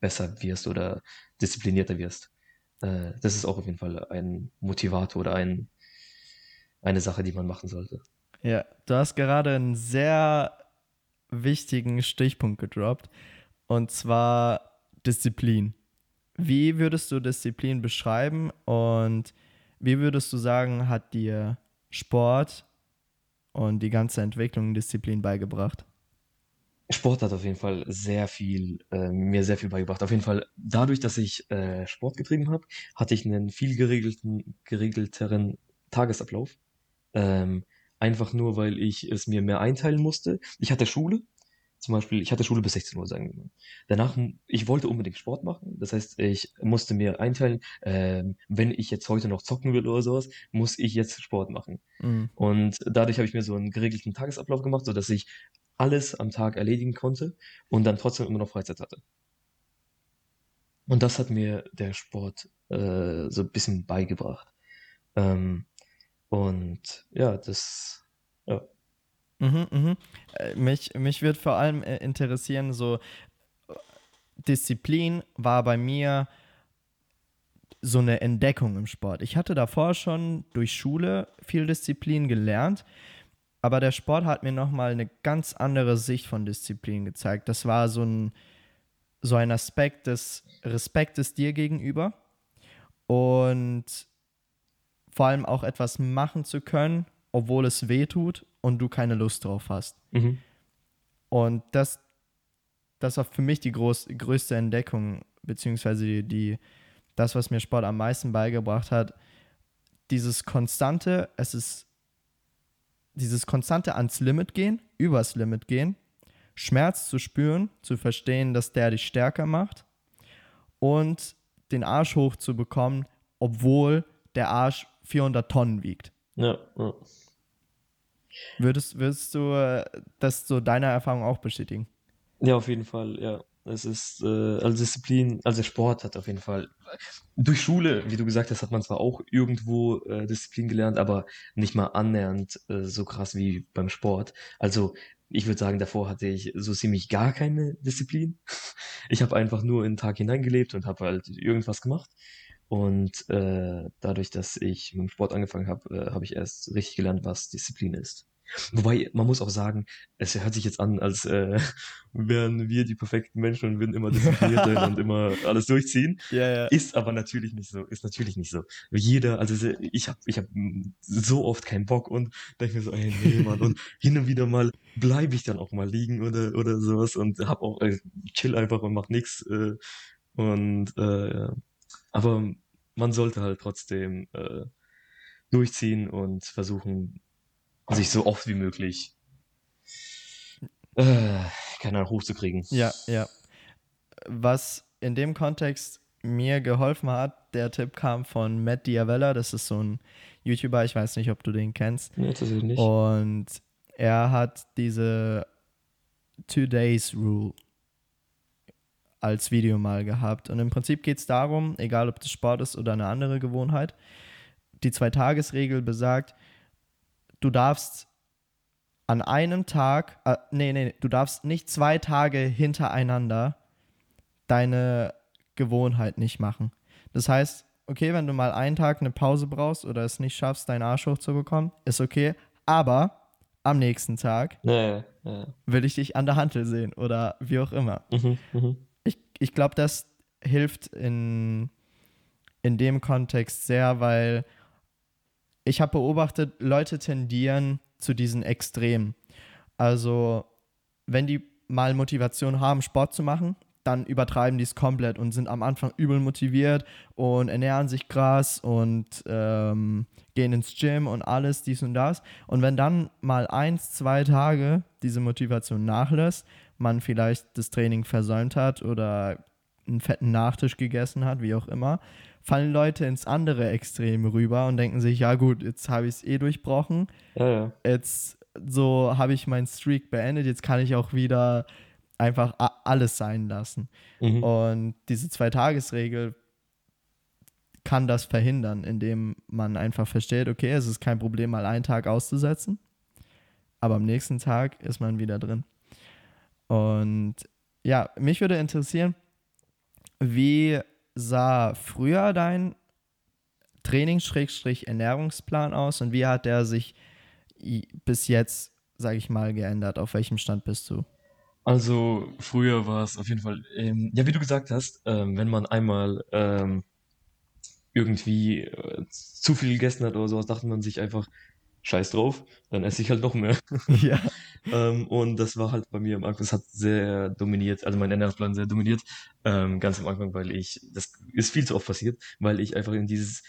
besser wirst oder disziplinierter wirst. Äh, das ist auch auf jeden Fall ein Motivator oder ein, eine Sache, die man machen sollte. Ja, du hast gerade einen sehr wichtigen Stichpunkt gedroppt und zwar Disziplin. Wie würdest du Disziplin beschreiben und wie würdest du sagen, hat dir Sport und die ganze Entwicklung Disziplin beigebracht? Sport hat auf jeden Fall sehr viel, äh, mir sehr viel beigebracht. Auf jeden Fall dadurch, dass ich äh, Sport getrieben habe, hatte ich einen viel geregelten, geregelteren Tagesablauf. Ähm, einfach nur, weil ich es mir mehr einteilen musste. Ich hatte Schule, zum Beispiel, ich hatte Schule bis 16 Uhr, sagen wir mal. Danach, ich wollte unbedingt Sport machen. Das heißt, ich musste mir einteilen, ähm, wenn ich jetzt heute noch zocken will oder sowas, muss ich jetzt Sport machen. Mhm. Und dadurch habe ich mir so einen geregelten Tagesablauf gemacht, so dass ich alles am Tag erledigen konnte und dann trotzdem immer noch Freizeit hatte. Und das hat mir der Sport äh, so ein bisschen beigebracht. Ähm, und ja, das. Mhm, mhm. Äh, mich, mich wird vor allem äh, interessieren, so Disziplin war bei mir so eine Entdeckung im Sport. Ich hatte davor schon durch Schule viel Disziplin gelernt, aber der Sport hat mir nochmal eine ganz andere Sicht von Disziplin gezeigt. Das war so ein, so ein Aspekt des Respektes dir gegenüber und vor allem auch etwas machen zu können, obwohl es weh tut und du keine Lust drauf hast. Mhm. Und das, das war für mich die groß, größte Entdeckung, beziehungsweise die, die, das, was mir Sport am meisten beigebracht hat. Dieses konstante, es ist dieses konstante ans Limit gehen, übers Limit gehen, Schmerz zu spüren, zu verstehen, dass der dich stärker macht und den Arsch hoch zu bekommen, obwohl der Arsch 400 Tonnen wiegt. Ja, ja. Würdest, würdest du äh, das so deiner Erfahrung auch bestätigen? Ja, auf jeden Fall, ja. Es ist, äh, also Disziplin, also Sport hat auf jeden Fall, durch Schule, wie du gesagt hast, hat man zwar auch irgendwo äh, Disziplin gelernt, aber nicht mal annähernd äh, so krass wie beim Sport. Also ich würde sagen, davor hatte ich so ziemlich gar keine Disziplin. Ich habe einfach nur in den Tag hineingelebt und habe halt irgendwas gemacht. Und äh, dadurch, dass ich mit dem Sport angefangen habe, äh, habe ich erst richtig gelernt, was Disziplin ist. Wobei, man muss auch sagen, es hört sich jetzt an, als äh, wären wir die perfekten Menschen und würden immer diszipliniert sein und immer alles durchziehen. Ja, ja. Ist aber natürlich nicht so. Ist natürlich nicht so. Jeder, also ich habe ich hab so oft keinen Bock und denke mir so, ey, nee, Mann. Und hin und wieder mal bleibe ich dann auch mal liegen oder, oder sowas und hab auch, äh, chill einfach und mach nix. Äh, und äh, ja. Aber man sollte halt trotzdem äh, durchziehen und versuchen, sich so oft wie möglich äh, keine Ahnung, hochzukriegen. Ja, ja. Was in dem Kontext mir geholfen hat, der Tipp kam von Matt Diavella, das ist so ein YouTuber, ich weiß nicht, ob du den kennst. Nee, tatsächlich nicht. Und er hat diese Two Days Rule als Video mal gehabt. Und im Prinzip geht es darum, egal ob das Sport ist oder eine andere Gewohnheit, die Zwei-Tages-Regel besagt, du darfst an einem Tag, äh, nee, nee, du darfst nicht zwei Tage hintereinander deine Gewohnheit nicht machen. Das heißt, okay, wenn du mal einen Tag eine Pause brauchst oder es nicht schaffst, deinen Arsch hochzubekommen, ist okay. Aber am nächsten Tag ja, ja. will ich dich an der Hantel sehen oder wie auch immer. Mhm, mh. Ich, glaube, das hilft in, in dem Kontext sehr, weil ich habe beobachtet, Leute tendieren zu diesen Extremen. Also, wenn die mal Motivation haben, Sport zu machen, dann übertreiben die es komplett und sind am Anfang übel motiviert und ernähren sich krass und ähm, gehen ins Gym und alles, dies und das. Und wenn dann mal eins, zwei Tage diese Motivation nachlässt, man vielleicht das Training versäumt hat oder einen fetten Nachtisch gegessen hat, wie auch immer, fallen Leute ins andere Extrem rüber und denken sich, ja gut, jetzt habe ich es eh durchbrochen. Ja, ja. Jetzt so habe ich meinen Streak beendet, jetzt kann ich auch wieder einfach alles sein lassen. Mhm. Und diese Zwei-Tages-Regel kann das verhindern, indem man einfach versteht, okay, es ist kein Problem, mal einen Tag auszusetzen, aber am nächsten Tag ist man wieder drin. Und ja, mich würde interessieren, wie sah früher dein Trainings-Ernährungsplan aus und wie hat der sich bis jetzt, sage ich mal, geändert? Auf welchem Stand bist du? Also früher war es auf jeden Fall, ähm, ja, wie du gesagt hast, ähm, wenn man einmal ähm, irgendwie äh, zu viel gegessen hat oder sowas, dachte man sich einfach, scheiß drauf, dann esse ich halt noch mehr. Ja. ähm, und das war halt bei mir am Anfang, das hat sehr dominiert, also mein Ernährungsplan sehr dominiert, ähm, ganz am Anfang, weil ich, das ist viel zu oft passiert, weil ich einfach in dieses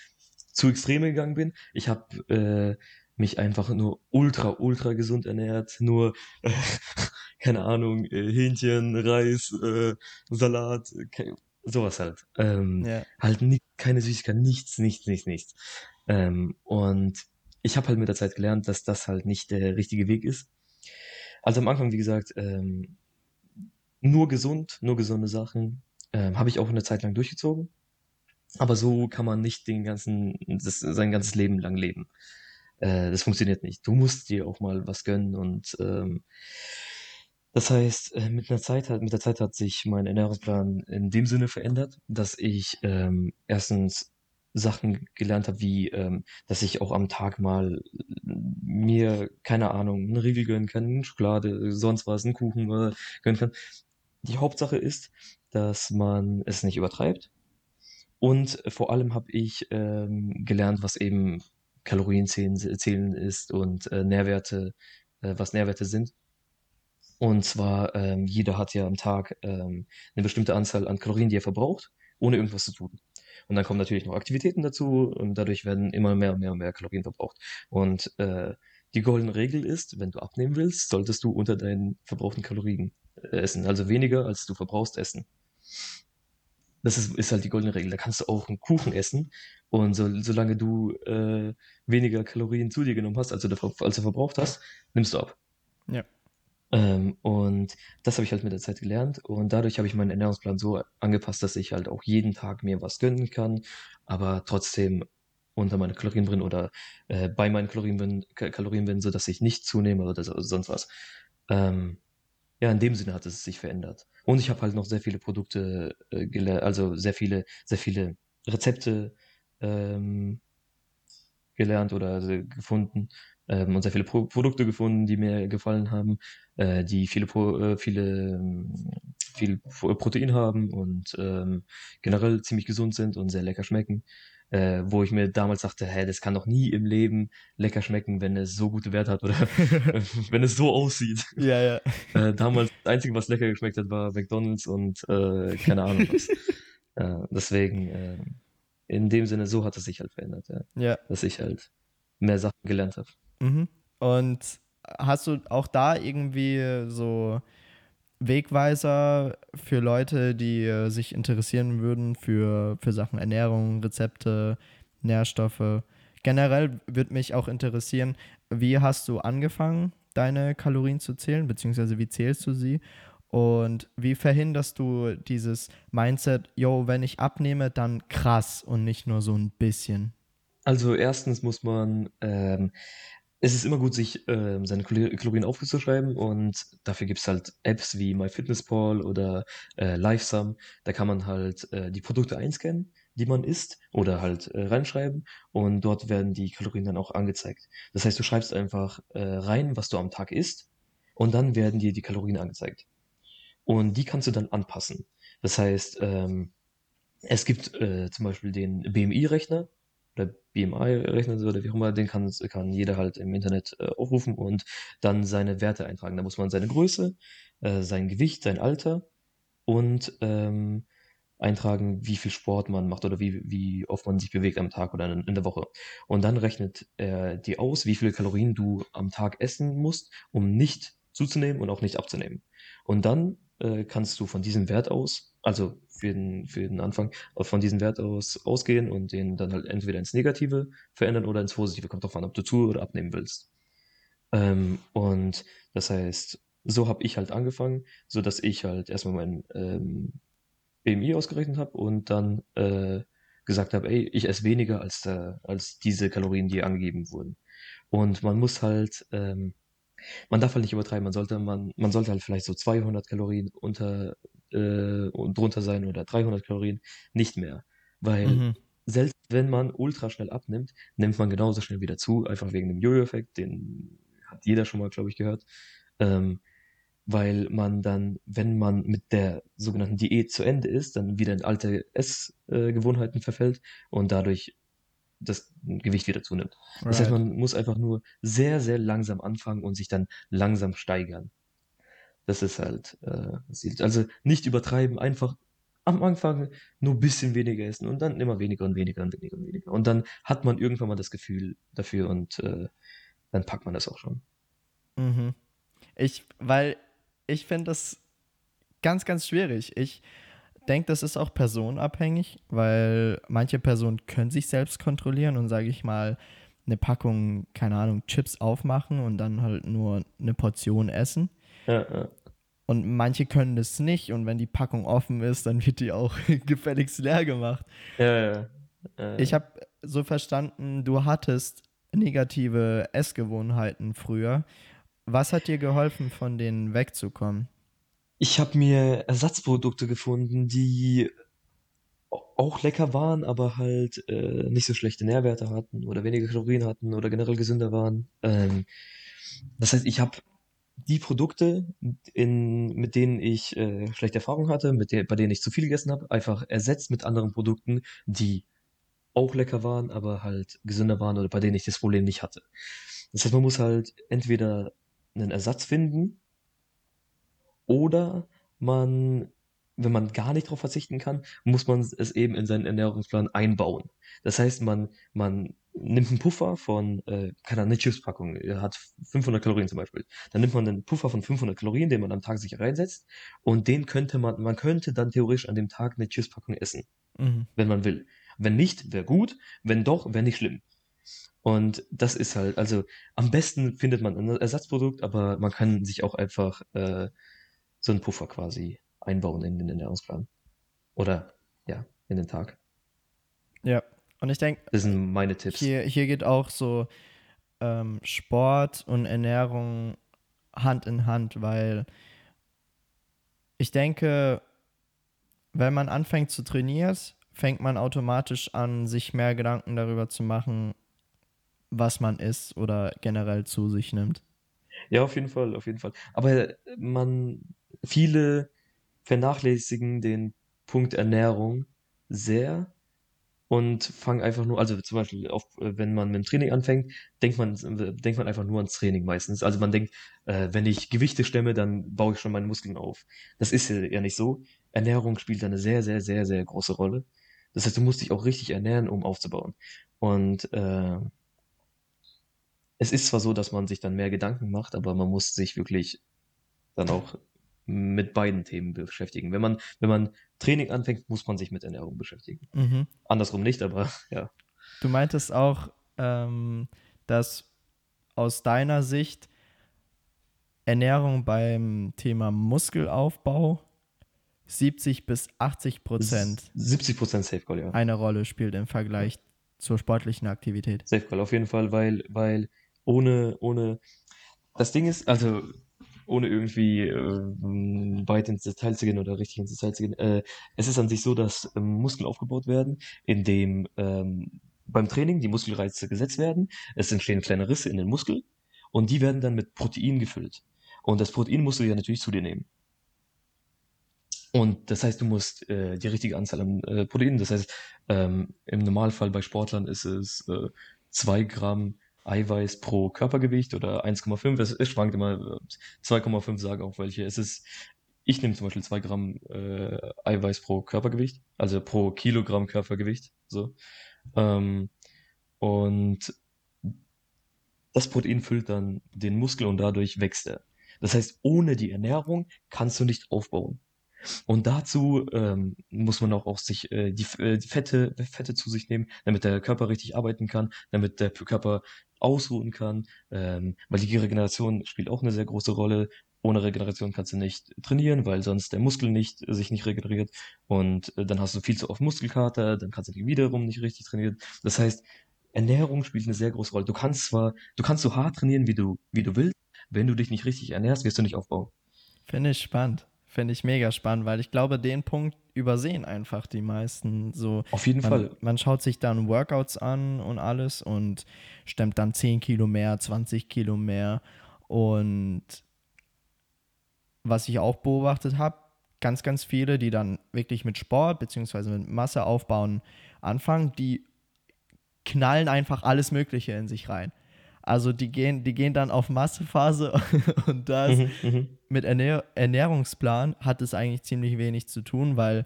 zu Extreme gegangen bin. Ich habe äh, mich einfach nur ultra, ultra gesund ernährt, nur, äh, keine Ahnung, äh, Hähnchen, Reis, äh, Salat, sowas halt. Ähm, Ja. halt nicht, keine Süßigkeit, nichts, nichts, nichts, nichts. Ähm, und ich habe halt mit der Zeit gelernt, dass das halt nicht der richtige Weg ist. Also am Anfang, wie gesagt, ähm, nur gesund, nur gesunde Sachen, ähm, habe ich auch eine Zeit lang durchgezogen. Aber so kann man nicht den ganzen, das, sein ganzes Leben lang leben. Äh, das funktioniert nicht. Du musst dir auch mal was gönnen und ähm, das heißt, äh, mit einer Zeit hat, mit der Zeit hat sich mein Ernährungsplan in dem Sinne verändert, dass ich ähm, erstens Sachen gelernt habe, wie ähm, dass ich auch am Tag mal mir, keine Ahnung, einen Riegel gönnen kann, Schokolade, sonst was, einen Kuchen oder gönnen kann. Die Hauptsache ist, dass man es nicht übertreibt. Und vor allem habe ich ähm, gelernt, was eben Kalorienzählen zählen ist und äh, Nährwerte, äh, was Nährwerte sind. Und zwar, ähm, jeder hat ja am Tag ähm, eine bestimmte Anzahl an Kalorien, die er verbraucht, ohne irgendwas zu tun. Und dann kommen natürlich noch Aktivitäten dazu und dadurch werden immer mehr und mehr und mehr Kalorien verbraucht. Und äh, die goldene Regel ist, wenn du abnehmen willst, solltest du unter deinen verbrauchten Kalorien äh, essen. Also weniger, als du verbrauchst, essen. Das ist, ist halt die goldene Regel. Da kannst du auch einen Kuchen essen und so, solange du äh, weniger Kalorien zu dir genommen hast, als du, als du verbraucht hast, nimmst du ab. Ja. Ähm, und das habe ich halt mit der Zeit gelernt und dadurch habe ich meinen Ernährungsplan so angepasst, dass ich halt auch jeden Tag mir was gönnen kann, aber trotzdem unter meine Kalorien bin oder äh, bei meinen Kalorien bin, Kalorien bin, so dass ich nicht zunehme oder so, sonst was. Ähm, ja, in dem Sinne hat es sich verändert. Und ich habe halt noch sehr viele Produkte äh, also sehr viele, sehr viele Rezepte ähm, gelernt oder also gefunden ähm, und sehr viele Pro Produkte gefunden, die mir gefallen haben, äh, die viele, Pro äh, viele ähm, viel Protein haben und ähm, generell ziemlich gesund sind und sehr lecker schmecken. Äh, wo ich mir damals dachte, hä, das kann doch nie im Leben lecker schmecken, wenn es so gute Werte hat oder wenn es so aussieht. Ja, ja. Äh, damals das Einzige, was lecker geschmeckt hat, war McDonalds und äh, keine Ahnung was. äh, deswegen, äh, in dem Sinne, so hat es sich halt verändert, ja. Ja. Dass ich halt mehr Sachen gelernt habe. Mhm. Und hast du auch da irgendwie so Wegweiser für Leute, die äh, sich interessieren würden für, für Sachen Ernährung, Rezepte, Nährstoffe? Generell würde mich auch interessieren, wie hast du angefangen, deine Kalorien zu zählen, beziehungsweise wie zählst du sie? Und wie verhinderst du dieses Mindset, yo, wenn ich abnehme, dann krass und nicht nur so ein bisschen? Also erstens muss man ähm, es ist immer gut, sich ähm, seine Kalorien aufzuschreiben und dafür gibt es halt Apps wie MyFitnessPal oder äh, LiveSum. Da kann man halt äh, die Produkte einscannen, die man isst oder halt äh, reinschreiben und dort werden die Kalorien dann auch angezeigt. Das heißt, du schreibst einfach äh, rein, was du am Tag isst und dann werden dir die Kalorien angezeigt. Und die kannst du dann anpassen. Das heißt, ähm, es gibt äh, zum Beispiel den BMI-Rechner, oder BMI rechnen oder wie auch immer, den kann, kann jeder halt im Internet äh, aufrufen und dann seine Werte eintragen. Da muss man seine Größe, äh, sein Gewicht, sein Alter und ähm, eintragen, wie viel Sport man macht oder wie, wie oft man sich bewegt am Tag oder in, der Woche. Und dann rechnet er dir aus, wie viele Kalorien du am Tag essen musst, um nicht zuzunehmen und auch nicht abzunehmen. Und dann äh, kannst du von diesem Wert aus, also für den, für den Anfang, von diesem Wert aus ausgehen und den dann halt entweder ins Negative verändern oder ins Positive. Kommt drauf an, ob du zu oder abnehmen willst. Ähm, und das heißt, so habe ich halt angefangen, so dass ich halt erstmal mein ähm, BMI ausgerechnet habe und dann äh, gesagt habe, ey, ich esse weniger als, der, als diese Kalorien, die angegeben wurden. Und man muss halt, ähm, man darf halt nicht übertreiben, man sollte, man, man sollte halt vielleicht so 200 Kalorien unter äh, und drunter sein oder 300 Kalorien, nicht mehr. Weil mhm. selbst wenn man ultra schnell abnimmt, nimmt man genauso schnell wieder zu, einfach wegen dem Jojo-Effekt, den hat jeder schon mal, glaube ich, gehört. Ähm, weil man dann, wenn man mit der sogenannten Diät zu Ende ist, dann wieder in alte Essgewohnheiten verfällt und dadurch das Gewicht wieder zunimmt. Right. Das heißt, man muss einfach nur sehr, sehr langsam anfangen und sich dann langsam steigern. Das ist halt, äh, also nicht übertreiben, einfach am Anfang nur ein bisschen weniger essen und dann immer weniger und weniger und weniger und weniger. Und dann hat man irgendwann mal das Gefühl dafür und äh, dann packt man das auch schon. Mhm. Ich, weil ich finde das ganz, ganz schwierig. Ich denke, das ist auch personenabhängig, weil manche Personen können sich selbst kontrollieren und, sage ich mal, eine Packung, keine Ahnung, Chips aufmachen und dann halt nur eine Portion essen. Ja, ja. Und manche können das nicht und wenn die Packung offen ist, dann wird die auch gefälligst leer gemacht. Ja, ja. ja. Ich habe so verstanden, du hattest negative Essgewohnheiten früher was hat dir geholfen, von denen wegzukommen? Ich habe mir Ersatzprodukte gefunden, die auch lecker waren, aber halt äh, nicht so schlechte Nährwerte hatten oder weniger Kalorien hatten oder generell gesünder waren. Ähm, das heißt, ich habe die Produkte, in, mit denen ich äh, schlechte Erfahrungen hatte, mit der, bei denen ich zu viel gegessen habe, einfach ersetzt mit anderen Produkten, die auch lecker waren, aber halt gesünder waren oder bei denen ich das Problem nicht hatte. Das heißt, man muss halt entweder einen Ersatz finden oder man, wenn man gar nicht darauf verzichten kann, muss man es eben in seinen Ernährungsplan einbauen. Das heißt, man, man nimmt einen Puffer von, äh, keine Ahnung, eine Chipspackung, hat 500 Kalorien zum Beispiel. Dann nimmt man einen Puffer von 500 Kalorien, den man am Tag sich reinsetzt und den könnte man, man könnte dann theoretisch an dem Tag eine Chipspackung essen, mhm. wenn man will. Wenn nicht, wäre gut, wenn doch, wäre nicht schlimm. Und das ist halt, also am besten findet man ein Ersatzprodukt, aber man kann sich auch einfach äh, so einen Puffer quasi einbauen in den Ernährungsplan. Oder ja, in den Tag. Ja, und ich denke, das sind meine Tipps. Hier, hier geht auch so ähm, Sport und Ernährung Hand in Hand, weil ich denke, wenn man anfängt zu trainieren, fängt man automatisch an, sich mehr Gedanken darüber zu machen, was man isst oder generell zu sich nimmt. Ja, auf jeden Fall, auf jeden Fall. Aber man, viele vernachlässigen den Punkt Ernährung sehr und fangen einfach nur, also zum Beispiel, auf, wenn man mit dem Training anfängt, denkt man, denkt man einfach nur ans Training meistens. Also man denkt, äh, wenn ich Gewichte stemme, dann baue ich schon meine Muskeln auf. Das ist ja nicht so. Ernährung spielt eine sehr, sehr, sehr, sehr große Rolle. Das heißt, du musst dich auch richtig ernähren, um aufzubauen. Und äh, es ist zwar so, dass man sich dann mehr Gedanken macht, aber man muss sich wirklich dann auch mit beiden Themen beschäftigen. Wenn man, wenn man Training anfängt, muss man sich mit Ernährung beschäftigen. Mhm. Andersrum nicht, aber ja. Du meintest auch, ähm, dass aus deiner Sicht Ernährung beim Thema Muskelaufbau 70 bis 80 Prozent 70 Prozent Safe Call, ja. eine Rolle spielt im Vergleich zur sportlichen Aktivität. Safe Call, auf jeden Fall, weil, weil ohne, ohne, das Ding ist, also, ohne irgendwie äh, weit ins Detail zu gehen oder richtig ins Detail zu gehen, äh, es ist an sich so, dass ähm, Muskeln aufgebaut werden, indem ähm, beim Training die Muskelreize gesetzt werden, es entstehen kleine Risse in den Muskel und die werden dann mit Protein gefüllt. Und das Protein musst du ja natürlich zu dir nehmen. Und das heißt, du musst äh, die richtige Anzahl an äh, Proteinen, das heißt, ähm, im Normalfall bei Sportlern ist es äh, 2 Gramm Eiweiß pro Körpergewicht oder 1,5. Es, es schwankt immer. 2,5 sagen auch welche. Es ist, ich nehme zum Beispiel 2 Gramm äh, Eiweiß pro Körpergewicht, also pro Kilogramm Körpergewicht. So. Ähm, und das Protein füllt dann den Muskel und dadurch wächst er. Das heißt, ohne die Ernährung kannst du nicht aufbauen. Und dazu ähm, muss man auch, auch sich äh, die, äh, die Fette, Fette zu sich nehmen, damit der Körper richtig arbeiten kann, damit der Körper ausruhen kann, ähm, weil die Regeneration spielt auch eine sehr große Rolle. Ohne Regeneration kannst du nicht trainieren, weil sonst der Muskel nicht äh, sich nicht regeneriert und äh, dann hast du viel zu oft Muskelkater, dann kannst du die wiederum nicht richtig trainieren. Das heißt, Ernährung spielt eine sehr große Rolle. Du kannst zwar, du kannst so hart trainieren, wie du, wie du willst, wenn du dich nicht richtig ernährst, wirst du nicht aufbauen. Finde ich spannend. Finde ich mega spannend, weil ich glaube, den Punkt übersehen einfach die meisten. So, Auf jeden man, Fall. Man schaut sich dann Workouts an und alles und stemmt dann 10 Kilo mehr, 20 Kilo mehr. Und was ich auch beobachtet habe, ganz, ganz viele, die dann wirklich mit Sport bzw. mit Masse aufbauen anfangen, die knallen einfach alles Mögliche in sich rein. Also die gehen, die gehen dann auf Massephase und das Mhm, mhm. mit Ernähr Ernährungsplan hat es eigentlich ziemlich wenig zu tun, weil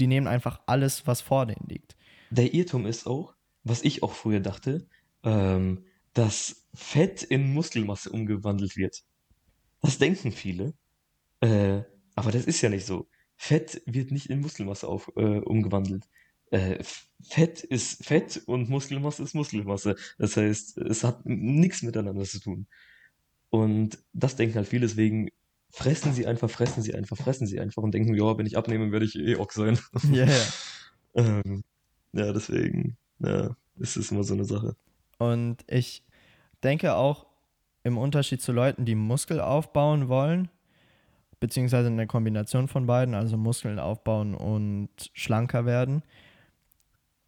die nehmen einfach alles, was vor denen liegt. Der Irrtum ist auch, was ich auch früher dachte, ähm, dass Fett in Muskelmasse umgewandelt wird. Das denken viele, äh, aber das ist ja nicht so. Fett wird nicht in Muskelmasse auf, äh, umgewandelt. Äh, Fett ist Fett und Muskelmasse ist Muskelmasse. Das heißt, es hat nichts miteinander zu tun. Und das denken halt viele, deswegen fressen sie einfach, fressen sie einfach, fressen sie einfach und denken, ja, wenn ich abnehme, werde ich eh Ochs sein. Ja, ja. Ähm, ja, deswegen, ja, ist es immer so eine Sache. Und ich denke auch im Unterschied zu Leuten, die Muskel aufbauen wollen, beziehungsweise eine Kombination von beiden, also Muskeln aufbauen und schlanker werden,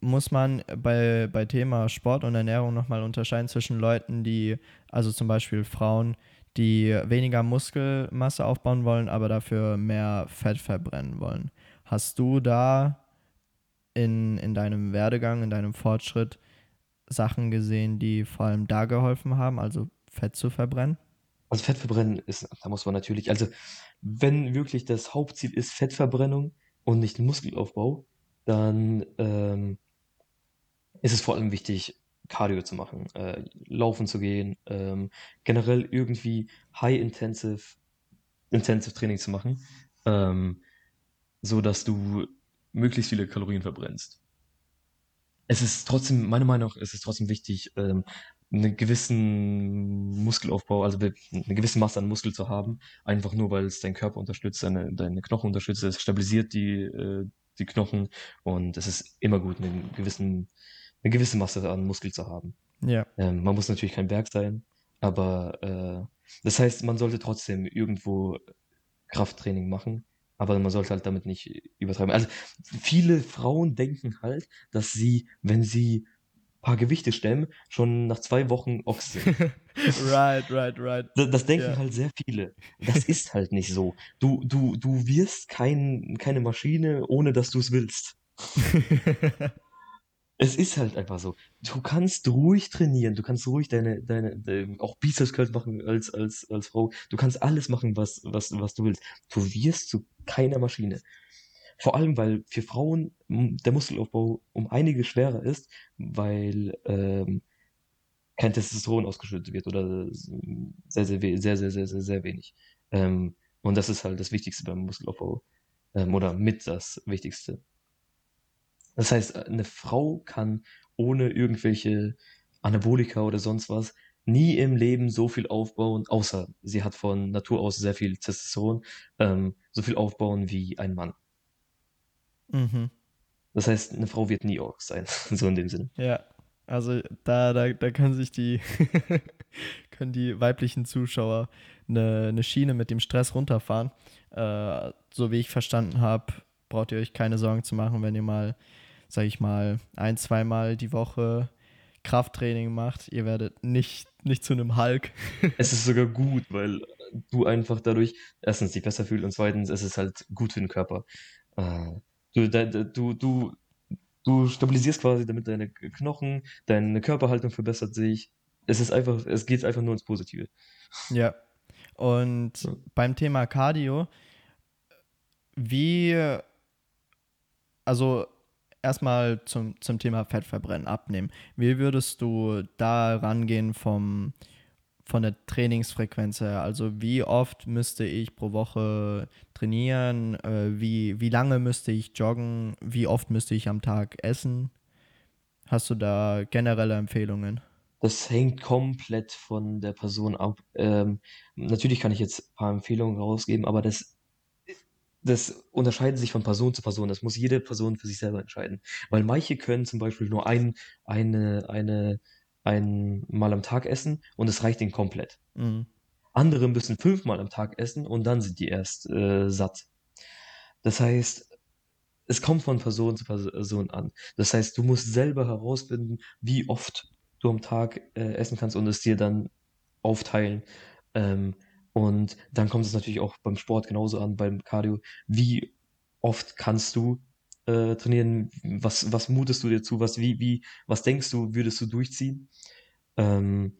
muss man bei, bei Thema Sport und Ernährung nochmal unterscheiden zwischen Leuten, die, also zum Beispiel Frauen, die weniger Muskelmasse aufbauen wollen, aber dafür mehr Fett verbrennen wollen. Hast du da in, in deinem Werdegang, in deinem Fortschritt Sachen gesehen, die vor allem da geholfen haben, also Fett zu verbrennen? Also Fettverbrennen ist, da muss man natürlich, also wenn wirklich das Hauptziel ist Fettverbrennung und nicht Muskelaufbau, dann ähm, ist es vor allem wichtig, Cardio zu machen, äh, laufen zu gehen, ähm, generell irgendwie High-Intensive Intensive Training zu machen, ähm, so dass du möglichst viele Kalorien verbrennst. Es ist trotzdem, meiner Meinung nach, ist es trotzdem wichtig, ähm, einen gewissen Muskelaufbau, also eine gewisse Masse an Muskel zu haben, einfach nur, weil es deinen Körper unterstützt, deine, deine Knochen unterstützt, es stabilisiert die, äh, die Knochen und es ist immer gut, einen gewissen, eine gewisse Masse an Muskel zu haben. Ja. Ähm, man muss natürlich kein Berg sein, aber äh, das heißt, man sollte trotzdem irgendwo Krafttraining machen, aber man sollte halt damit nicht übertreiben. Also viele Frauen denken halt, dass sie, wenn sie ein paar Gewichte stemmen, schon nach zwei Wochen Ochs sind. right, right, right. Das, das denken Ja. halt sehr viele. Das ist halt nicht so. Du, du, du wirst kein, keine Maschine, ohne dass du es willst. Es ist halt einfach so. Du kannst ruhig trainieren, du kannst ruhig deine, deine, deine auch Bizeps Curls machen als, als, als Frau. Du kannst alles machen, was, was, was du willst. Du wirst zu keiner Maschine. Vor allem, weil für Frauen der Muskelaufbau um einige schwerer ist, weil ähm, kein Testosteron ausgeschüttet wird oder sehr, sehr, sehr, sehr, sehr, sehr, sehr wenig. Ähm, und das ist halt das Wichtigste beim Muskelaufbau ähm, oder mit das Wichtigste. Das heißt, eine Frau kann ohne irgendwelche Anabolika oder sonst was nie im Leben so viel aufbauen, außer sie hat von Natur aus sehr viel Testosteron, ähm, so viel aufbauen wie ein Mann. mhm. Das heißt, eine Frau wird nie Orks sein, so in dem Sinne. Ja, also da, da, da können sich die, können die weiblichen Zuschauer eine, eine Schiene mit dem Stress runterfahren. Äh, so wie ich verstanden habe, braucht ihr euch keine Sorgen zu machen, wenn ihr mal, sag ich mal, ein, zweimal die Woche Krafttraining macht. Ihr werdet nicht, nicht zu einem Hulk. Es ist sogar gut, weil du einfach dadurch erstens dich besser fühlst und zweitens es ist halt gut für den Körper. Äh, du, du, du, du stabilisierst quasi damit deine Knochen, deine Körperhaltung verbessert sich. Es ist einfach, es geht einfach nur ins Positive. Ja. Und ja. beim Thema Cardio, wie, also erstmal zum, zum Thema Fettverbrennen, abnehmen. Wie würdest du da rangehen vom, von der Trainingsfrequenz her? Also wie oft müsste ich pro Woche trainieren? Äh, wie, wie lange müsste ich joggen? Wie oft müsste ich am Tag essen? Hast du da generelle Empfehlungen? Das hängt komplett von der Person ab. Ähm, natürlich kann ich jetzt ein paar Empfehlungen rausgeben, aber das das unterscheidet sich von Person zu Person. Das muss jede Person für sich selber entscheiden. Weil manche können zum Beispiel nur ein, eine, eine, ein Mal am Tag essen und es reicht ihnen komplett. Mhm. Andere müssen fünfmal am Tag essen und dann sind die erst äh, satt. Das heißt, es kommt von Person zu Person an. Das heißt, du musst selber herausfinden, wie oft du am Tag äh, essen kannst und es dir dann aufteilen. Ähm, und dann kommt es natürlich auch beim Sport genauso an, beim Cardio. Wie oft kannst du äh, trainieren? Was, was mutest du dir zu? Was, wie, wie, was denkst du, würdest du durchziehen? Ähm,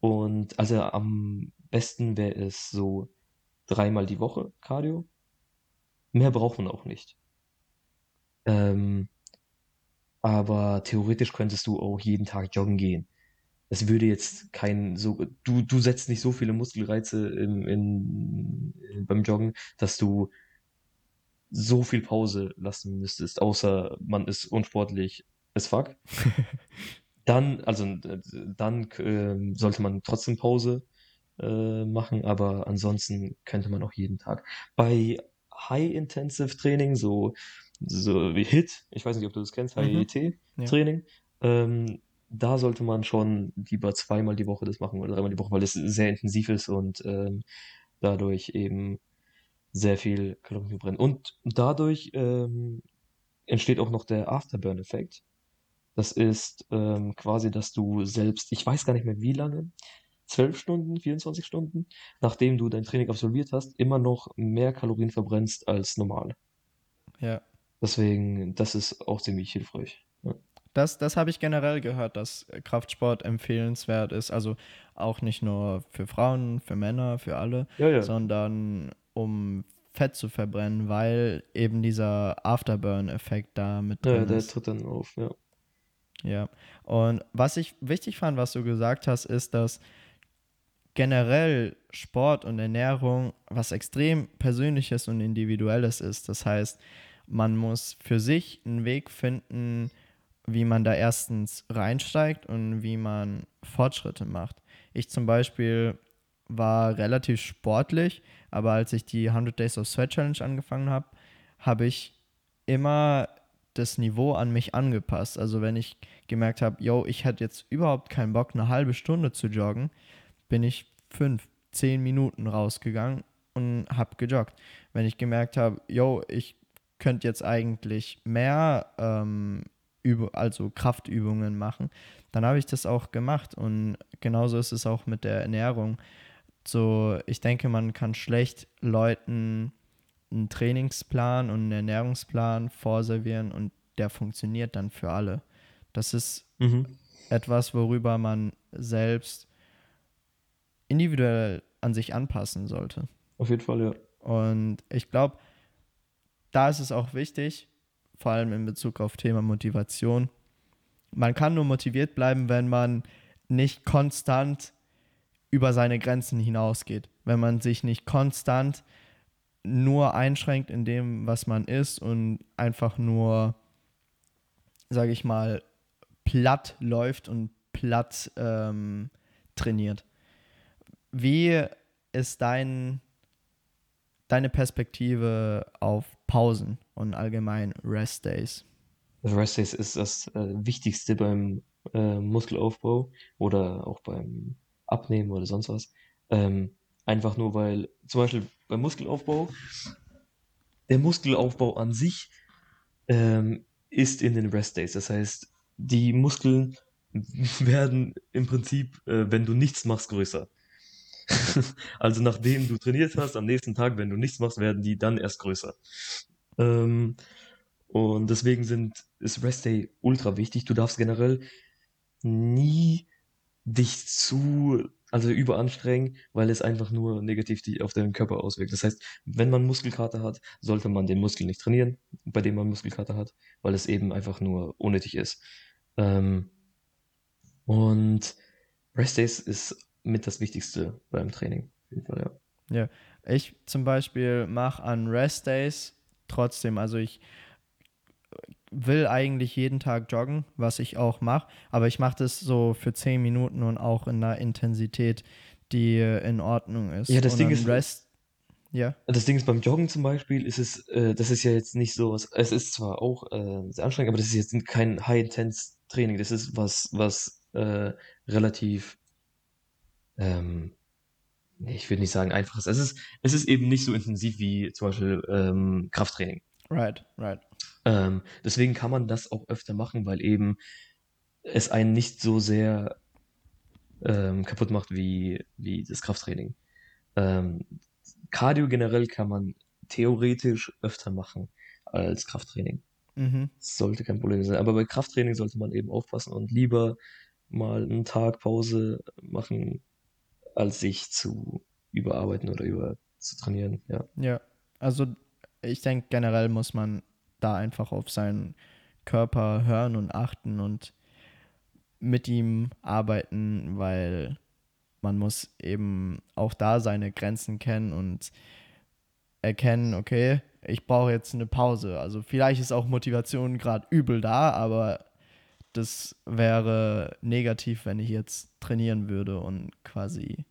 und also am besten wäre es so dreimal die Woche Cardio. Mehr braucht man auch nicht. Ähm, aber theoretisch könntest du auch jeden Tag joggen gehen es würde jetzt kein so, du, du setzt nicht so viele Muskelreize in, in, in, beim Joggen, dass du so viel Pause lassen müsstest, außer man ist unsportlich as fuck. dann, also dann äh, sollte man trotzdem Pause äh, machen, aber ansonsten könnte man auch jeden Tag. Bei High-Intensive Training, so, so wie HIT, ich weiß nicht, ob du das kennst, HIIT-Training, mhm. ja. ähm, da sollte man schon lieber zweimal die Woche das machen oder dreimal die Woche, weil es sehr intensiv ist und ähm, dadurch eben sehr viel Kalorien verbrennt. Und dadurch ähm, entsteht auch noch der Afterburn-Effekt. Das ist ähm, quasi, dass du selbst, ich weiß gar nicht mehr wie lange, 12 Stunden, 24 Stunden, nachdem du dein Training absolviert hast, immer noch mehr Kalorien verbrennst als normal. Ja. Deswegen, das ist auch ziemlich hilfreich. Ja. Das, das habe ich generell gehört, dass Kraftsport empfehlenswert ist. Also auch nicht nur für Frauen, für Männer, für alle, ja, ja. sondern um Fett zu verbrennen, weil eben dieser Afterburn-Effekt da mit drin ja, der ist. tritt dann auf, ja. Ja, und was ich wichtig fand, was du gesagt hast, ist, dass generell Sport und Ernährung was extrem Persönliches und Individuelles ist. Das heißt, man muss für sich einen Weg finden, wie man da erstens reinsteigt und wie man Fortschritte macht. Ich zum Beispiel war relativ sportlich, aber als ich die 100 Days of Sweat Challenge angefangen habe, habe ich immer das Niveau an mich angepasst. Also wenn ich gemerkt habe, yo, ich hätte jetzt überhaupt keinen Bock, eine halbe Stunde zu joggen, bin ich fünf, zehn Minuten rausgegangen und habe gejoggt. Wenn ich gemerkt habe, yo, ich könnte jetzt eigentlich mehr ähm, Üb also Kraftübungen machen, dann habe ich das auch gemacht. Und genauso ist es auch mit der Ernährung. So, ich denke, man kann schlecht Leuten einen Trainingsplan und einen Ernährungsplan vorservieren und der funktioniert dann für alle. Das ist mhm. etwas, worüber man selbst individuell an sich anpassen sollte. Auf jeden Fall, ja. Und ich glaube, da ist es auch wichtig, vor allem in Bezug auf Thema Motivation. Man kann nur motiviert bleiben, wenn man nicht konstant über seine Grenzen hinausgeht, wenn man sich nicht konstant nur einschränkt in dem, was man ist und einfach nur, sage ich mal, platt läuft und platt ähm, trainiert. Wie ist dein, deine Perspektive auf Pausen und allgemein Rest Days? Rest Days ist das äh, Wichtigste beim äh, Muskelaufbau oder auch beim Abnehmen oder sonst was. Ähm, einfach nur, weil zum Beispiel beim Muskelaufbau, der Muskelaufbau an sich ähm, ist in den Rest Days. Das heißt, die Muskeln werden im Prinzip, äh, wenn du nichts machst, größer. also nachdem du trainiert hast, am nächsten Tag, wenn du nichts machst, werden die dann erst größer. Ähm, und deswegen sind, ist Rest Day ultra wichtig. Du darfst generell nie dich zu, also überanstrengen, weil es einfach nur negativ die auf deinen Körper auswirkt. Das heißt, wenn man Muskelkater hat, sollte man den Muskel nicht trainieren, bei dem man Muskelkater hat, weil es eben einfach nur unnötig ist. Ähm, und Rest Days ist mit das Wichtigste beim Training. Auf jeden Fall, ja. Ja, ich zum Beispiel mache an Rest Days trotzdem, also ich will eigentlich jeden Tag joggen, was ich auch mache, aber ich mache das so für 10 Minuten und auch in einer Intensität, die in Ordnung ist. Ja, das und Ding ist, Rest, ja. Das Ding ist, beim Joggen zum Beispiel ist es, äh, das ist ja jetzt nicht so was, es ist zwar auch äh, sehr anstrengend, aber das ist jetzt kein High-Intense-Training. Das ist was, was äh, relativ, ähm, ich würde nicht sagen einfaches. Es ist, es ist eben nicht so intensiv wie zum Beispiel ähm, Krafttraining. Right, right. Ähm, deswegen kann man das auch öfter machen, weil eben es einen nicht so sehr ähm, kaputt macht wie, wie das Krafttraining. Ähm, Cardio generell kann man theoretisch öfter machen als Krafttraining. Mhm. Sollte kein Problem sein. Aber bei Krafttraining sollte man eben aufpassen und lieber mal einen Tag Pause machen, als sich zu überarbeiten oder über zu trainieren. Ja. Ja, also ich denke generell muss man da einfach auf seinen Körper hören und achten und mit ihm arbeiten, weil man muss eben auch da seine Grenzen kennen und erkennen, okay, ich brauche jetzt eine Pause. Also vielleicht ist auch Motivation gerade übel da, aber das wäre negativ, wenn ich jetzt trainieren würde und quasi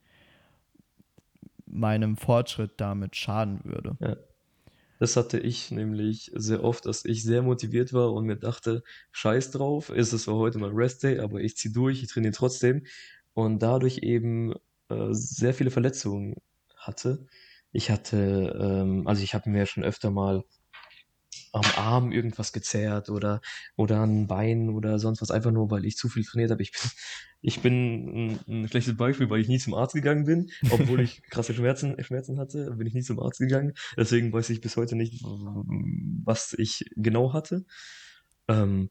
meinem Fortschritt damit schaden würde. Ja. Das hatte ich nämlich sehr oft, dass ich sehr motiviert war und mir dachte, scheiß drauf, ist es zwar heute mal Rest Day, aber ich ziehe durch, ich trainiere trotzdem und dadurch eben äh, sehr viele Verletzungen hatte. Ich hatte, ähm, also ich habe mir schon öfter mal am Arm irgendwas gezerrt oder, oder an Bein oder sonst was, einfach nur, weil ich zu viel trainiert habe. Ich bin, ich bin ein, ein schlechtes Beispiel, weil ich nie zum Arzt gegangen bin, obwohl ich krasse Schmerzen, Schmerzen hatte, bin ich nie zum Arzt gegangen. Deswegen weiß ich bis heute nicht, was ich genau hatte. Ähm,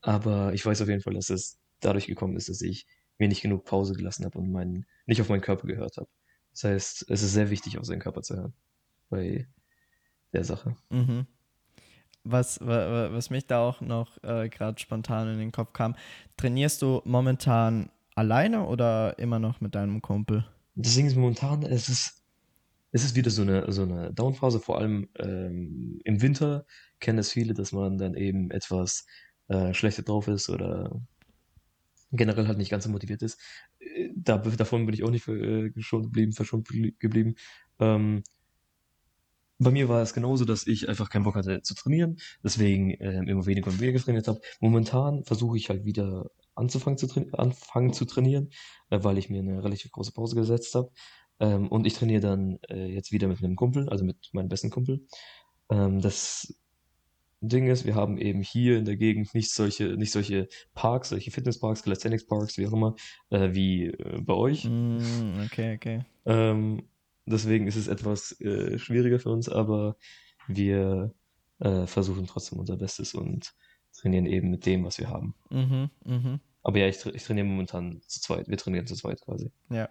aber ich weiß auf jeden Fall, dass es dadurch gekommen ist, dass ich mir nicht genug Pause gelassen habe und meinen, nicht auf meinen Körper gehört habe. Das heißt, es ist sehr wichtig, auf seinen Körper zu hören bei der Sache. Mhm was, was mich da auch noch äh, gerade spontan in den Kopf kam, trainierst du momentan alleine oder immer noch mit deinem Kumpel? Deswegen ist momentan, es ist, es ist wieder so eine, so eine Downphase, vor allem ähm, im Winter kennen es viele, dass man dann eben etwas äh, schlechter drauf ist oder generell halt nicht ganz so motiviert ist. Äh, da, davon bin ich auch nicht äh, geschont geblieben, verschont geblieben. Ähm, bei mir war es genauso, dass ich einfach keinen Bock hatte zu trainieren, deswegen äh, immer weniger und weniger trainiert habe. Momentan versuche ich halt wieder anzufangen zu, anfangen zu trainieren, äh, weil ich mir eine relativ große Pause gesetzt habe. Ähm, und ich trainiere dann äh, jetzt wieder mit einem Kumpel, also mit meinem besten Kumpel. Ähm, das Ding ist, wir haben eben hier in der Gegend nicht solche, nicht solche Parks, solche Fitnessparks, Calisthenics Parks, wie auch immer, äh, wie äh, bei euch. Mm, okay, okay. Ähm, Deswegen ist es etwas äh, schwieriger für uns, aber wir äh, versuchen trotzdem unser Bestes und trainieren eben mit dem, was wir haben. Mhm, mh. Aber ja, ich, tra ich trainiere momentan zu zweit. Wir trainieren zu zweit quasi. Ja.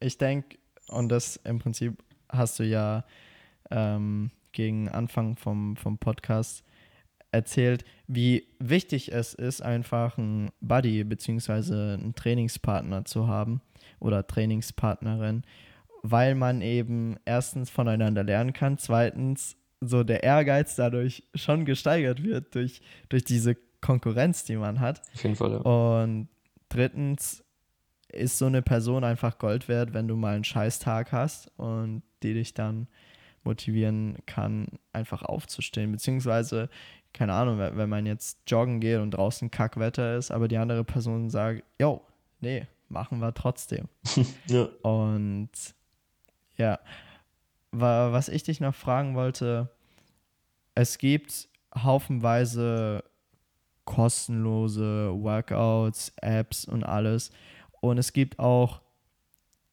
Ich denke, und das im Prinzip hast du ja ähm, gegen Anfang vom, vom Podcast erzählt, wie wichtig es ist, einfach einen Buddy bzw. einen Trainingspartner zu haben oder Trainingspartnerin, weil man eben erstens voneinander lernen kann, zweitens so der Ehrgeiz dadurch schon gesteigert wird durch, durch diese Konkurrenz, die man hat. Auf jeden Fall, ja. Und drittens ist so eine Person einfach Gold wert, wenn du mal einen Scheißtag hast und die dich dann motivieren kann, einfach aufzustehen. Beziehungsweise, keine Ahnung, wenn man jetzt joggen geht und draußen Kackwetter ist, aber die andere Person sagt, yo, nee, machen wir trotzdem. ja. Und ja. Was ich dich noch fragen wollte, es gibt haufenweise kostenlose Workouts, Apps und alles. Und es gibt auch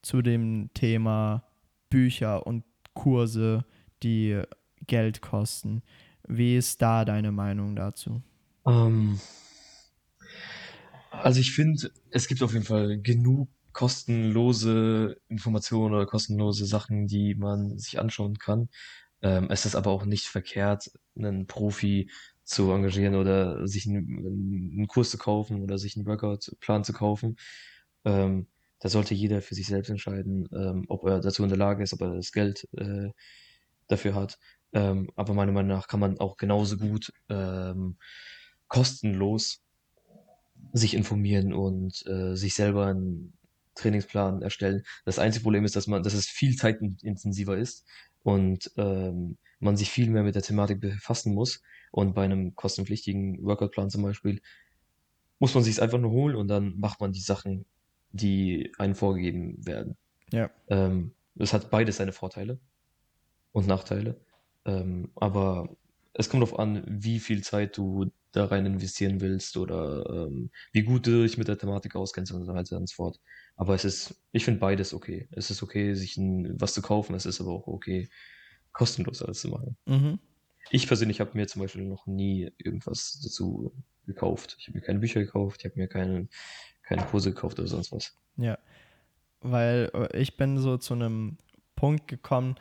zu dem Thema Bücher und Kurse, die Geld kosten. Wie ist da deine Meinung dazu? Ähm, also ich finde, es gibt auf jeden Fall genug kostenlose Informationen oder kostenlose Sachen, die man sich anschauen kann. Ähm, es ist aber auch nicht verkehrt, einen Profi zu engagieren oder sich einen, einen Kurs zu kaufen oder sich einen Workout-Plan zu kaufen. Ähm, da sollte jeder für sich selbst entscheiden, ähm, ob er dazu in der Lage ist, ob er das Geld äh, dafür hat. Ähm, aber meiner Meinung nach kann man auch genauso gut ähm, kostenlos sich informieren und äh, sich selber einen Trainingsplan erstellen. Das einzige Problem ist, dass man, dass es viel zeitintensiver ist und ähm, man sich viel mehr mit der Thematik befassen muss. Und bei einem kostenpflichtigen Workout-Plan zum Beispiel muss man sich es einfach nur holen und dann macht man die Sachen, die einem vorgegeben werden. Ja. Ähm, es hat beides seine Vorteile und Nachteile. Ähm, aber es kommt darauf an, wie viel Zeit du da rein investieren willst oder ähm, wie gut du dich mit der Thematik auskennst und so weiter und so fort. Aber es ist, ich finde beides okay. Es ist okay, sich ein, was zu kaufen, es ist aber auch okay, kostenlos alles zu machen. Mhm. Ich persönlich habe mir zum Beispiel noch nie irgendwas dazu gekauft. Ich habe mir keine Bücher gekauft, ich habe mir keine, keine Kurse gekauft oder sonst was. Ja, weil äh, ich bin so zu einem Punkt gekommen,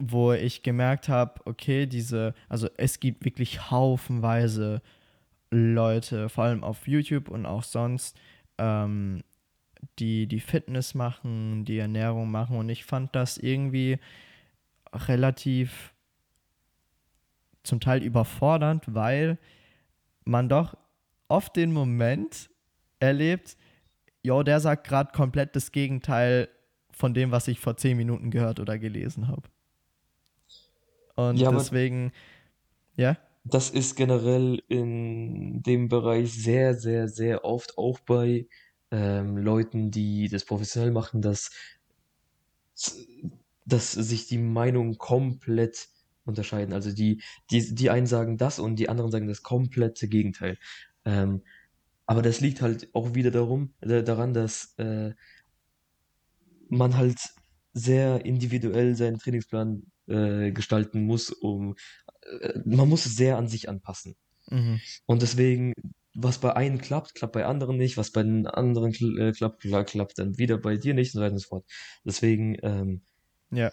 wo ich gemerkt habe, okay, diese, also es gibt wirklich haufenweise Leute, vor allem auf YouTube und auch sonst, ähm, die die Fitness machen, die Ernährung machen und ich fand das irgendwie relativ zum Teil überfordernd, weil man doch oft den Moment erlebt, jo, der sagt gerade komplett das Gegenteil von dem, was ich vor zehn Minuten gehört oder gelesen habe. Und Ja, deswegen, ja, das ist generell in dem Bereich sehr, sehr, sehr oft auch bei ähm, Leuten, die das professionell machen, dass, dass sich die Meinungen komplett unterscheiden. Also die, die, die einen sagen das und die anderen sagen das komplette Gegenteil. Ähm, aber das liegt halt auch wieder darum, äh, daran, dass äh, man halt sehr individuell seinen Trainingsplan äh, gestalten muss, um äh, man muss es sehr an sich anpassen. mhm. Und deswegen, was bei einem klappt, klappt bei anderen nicht, was bei den anderen äh, klappt, kla- klappt dann wieder bei dir nicht und so weiter und so fort. Deswegen ähm, ja,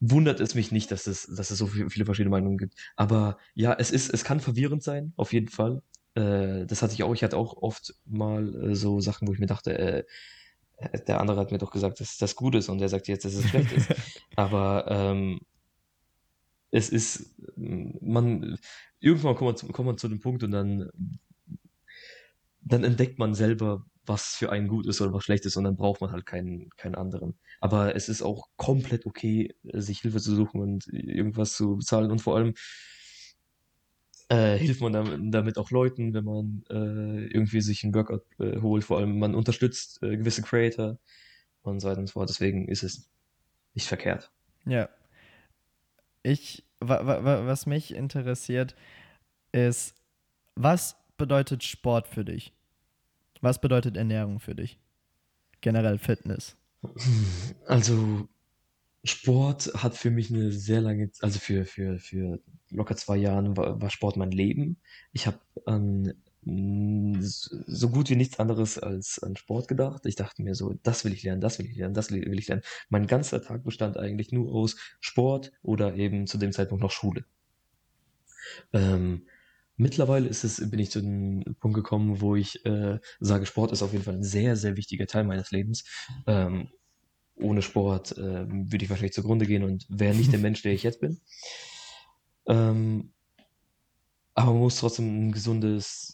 wundert es mich nicht, dass es, dass es so viel, viele verschiedene Meinungen gibt. Aber ja, es ist, es kann verwirrend sein, auf jeden Fall. Äh, das hatte ich auch. Ich hatte auch oft mal äh, so Sachen, wo ich mir dachte, äh, der andere hat mir doch gesagt, dass das gut ist und der sagt jetzt, dass es schlecht ist. Aber ähm, es ist, man, irgendwann kommt man, zu, kommt man zu dem Punkt und dann, dann entdeckt man selber, was für einen gut ist oder was schlecht ist und dann braucht man halt keinen, keinen anderen. Aber es ist auch komplett okay, sich Hilfe zu suchen und irgendwas zu bezahlen und vor allem äh, hilft man damit, damit auch Leuten, wenn man äh, irgendwie sich einen Workout äh, holt. Vor allem man unterstützt äh, gewisse Creator und so weiter und so fort. Deswegen ist es nicht verkehrt. ja. Ich, wa, wa, wa- was mich interessiert, ist, was bedeutet Sport für dich? Was bedeutet Ernährung für dich? Generell Fitness. Also Sport hat für mich eine sehr lange, also für, für, für locker zwei Jahren war, war Sport mein Leben. Ich habe an so gut wie nichts anderes als an Sport gedacht. Ich dachte mir so, das will ich lernen, das will ich lernen, das will will ich lernen. Mein ganzer Tag bestand eigentlich nur aus Sport oder eben zu dem Zeitpunkt noch Schule. Ähm, mittlerweile ist es, bin ich zu dem Punkt gekommen, wo ich äh, sage, Sport ist auf jeden Fall ein sehr, sehr wichtiger Teil meines Lebens. Ähm, ohne Sport äh, würde ich wahrscheinlich zugrunde gehen und wäre nicht der Mensch, der ich jetzt bin. Ähm, aber man muss trotzdem ein gesundes,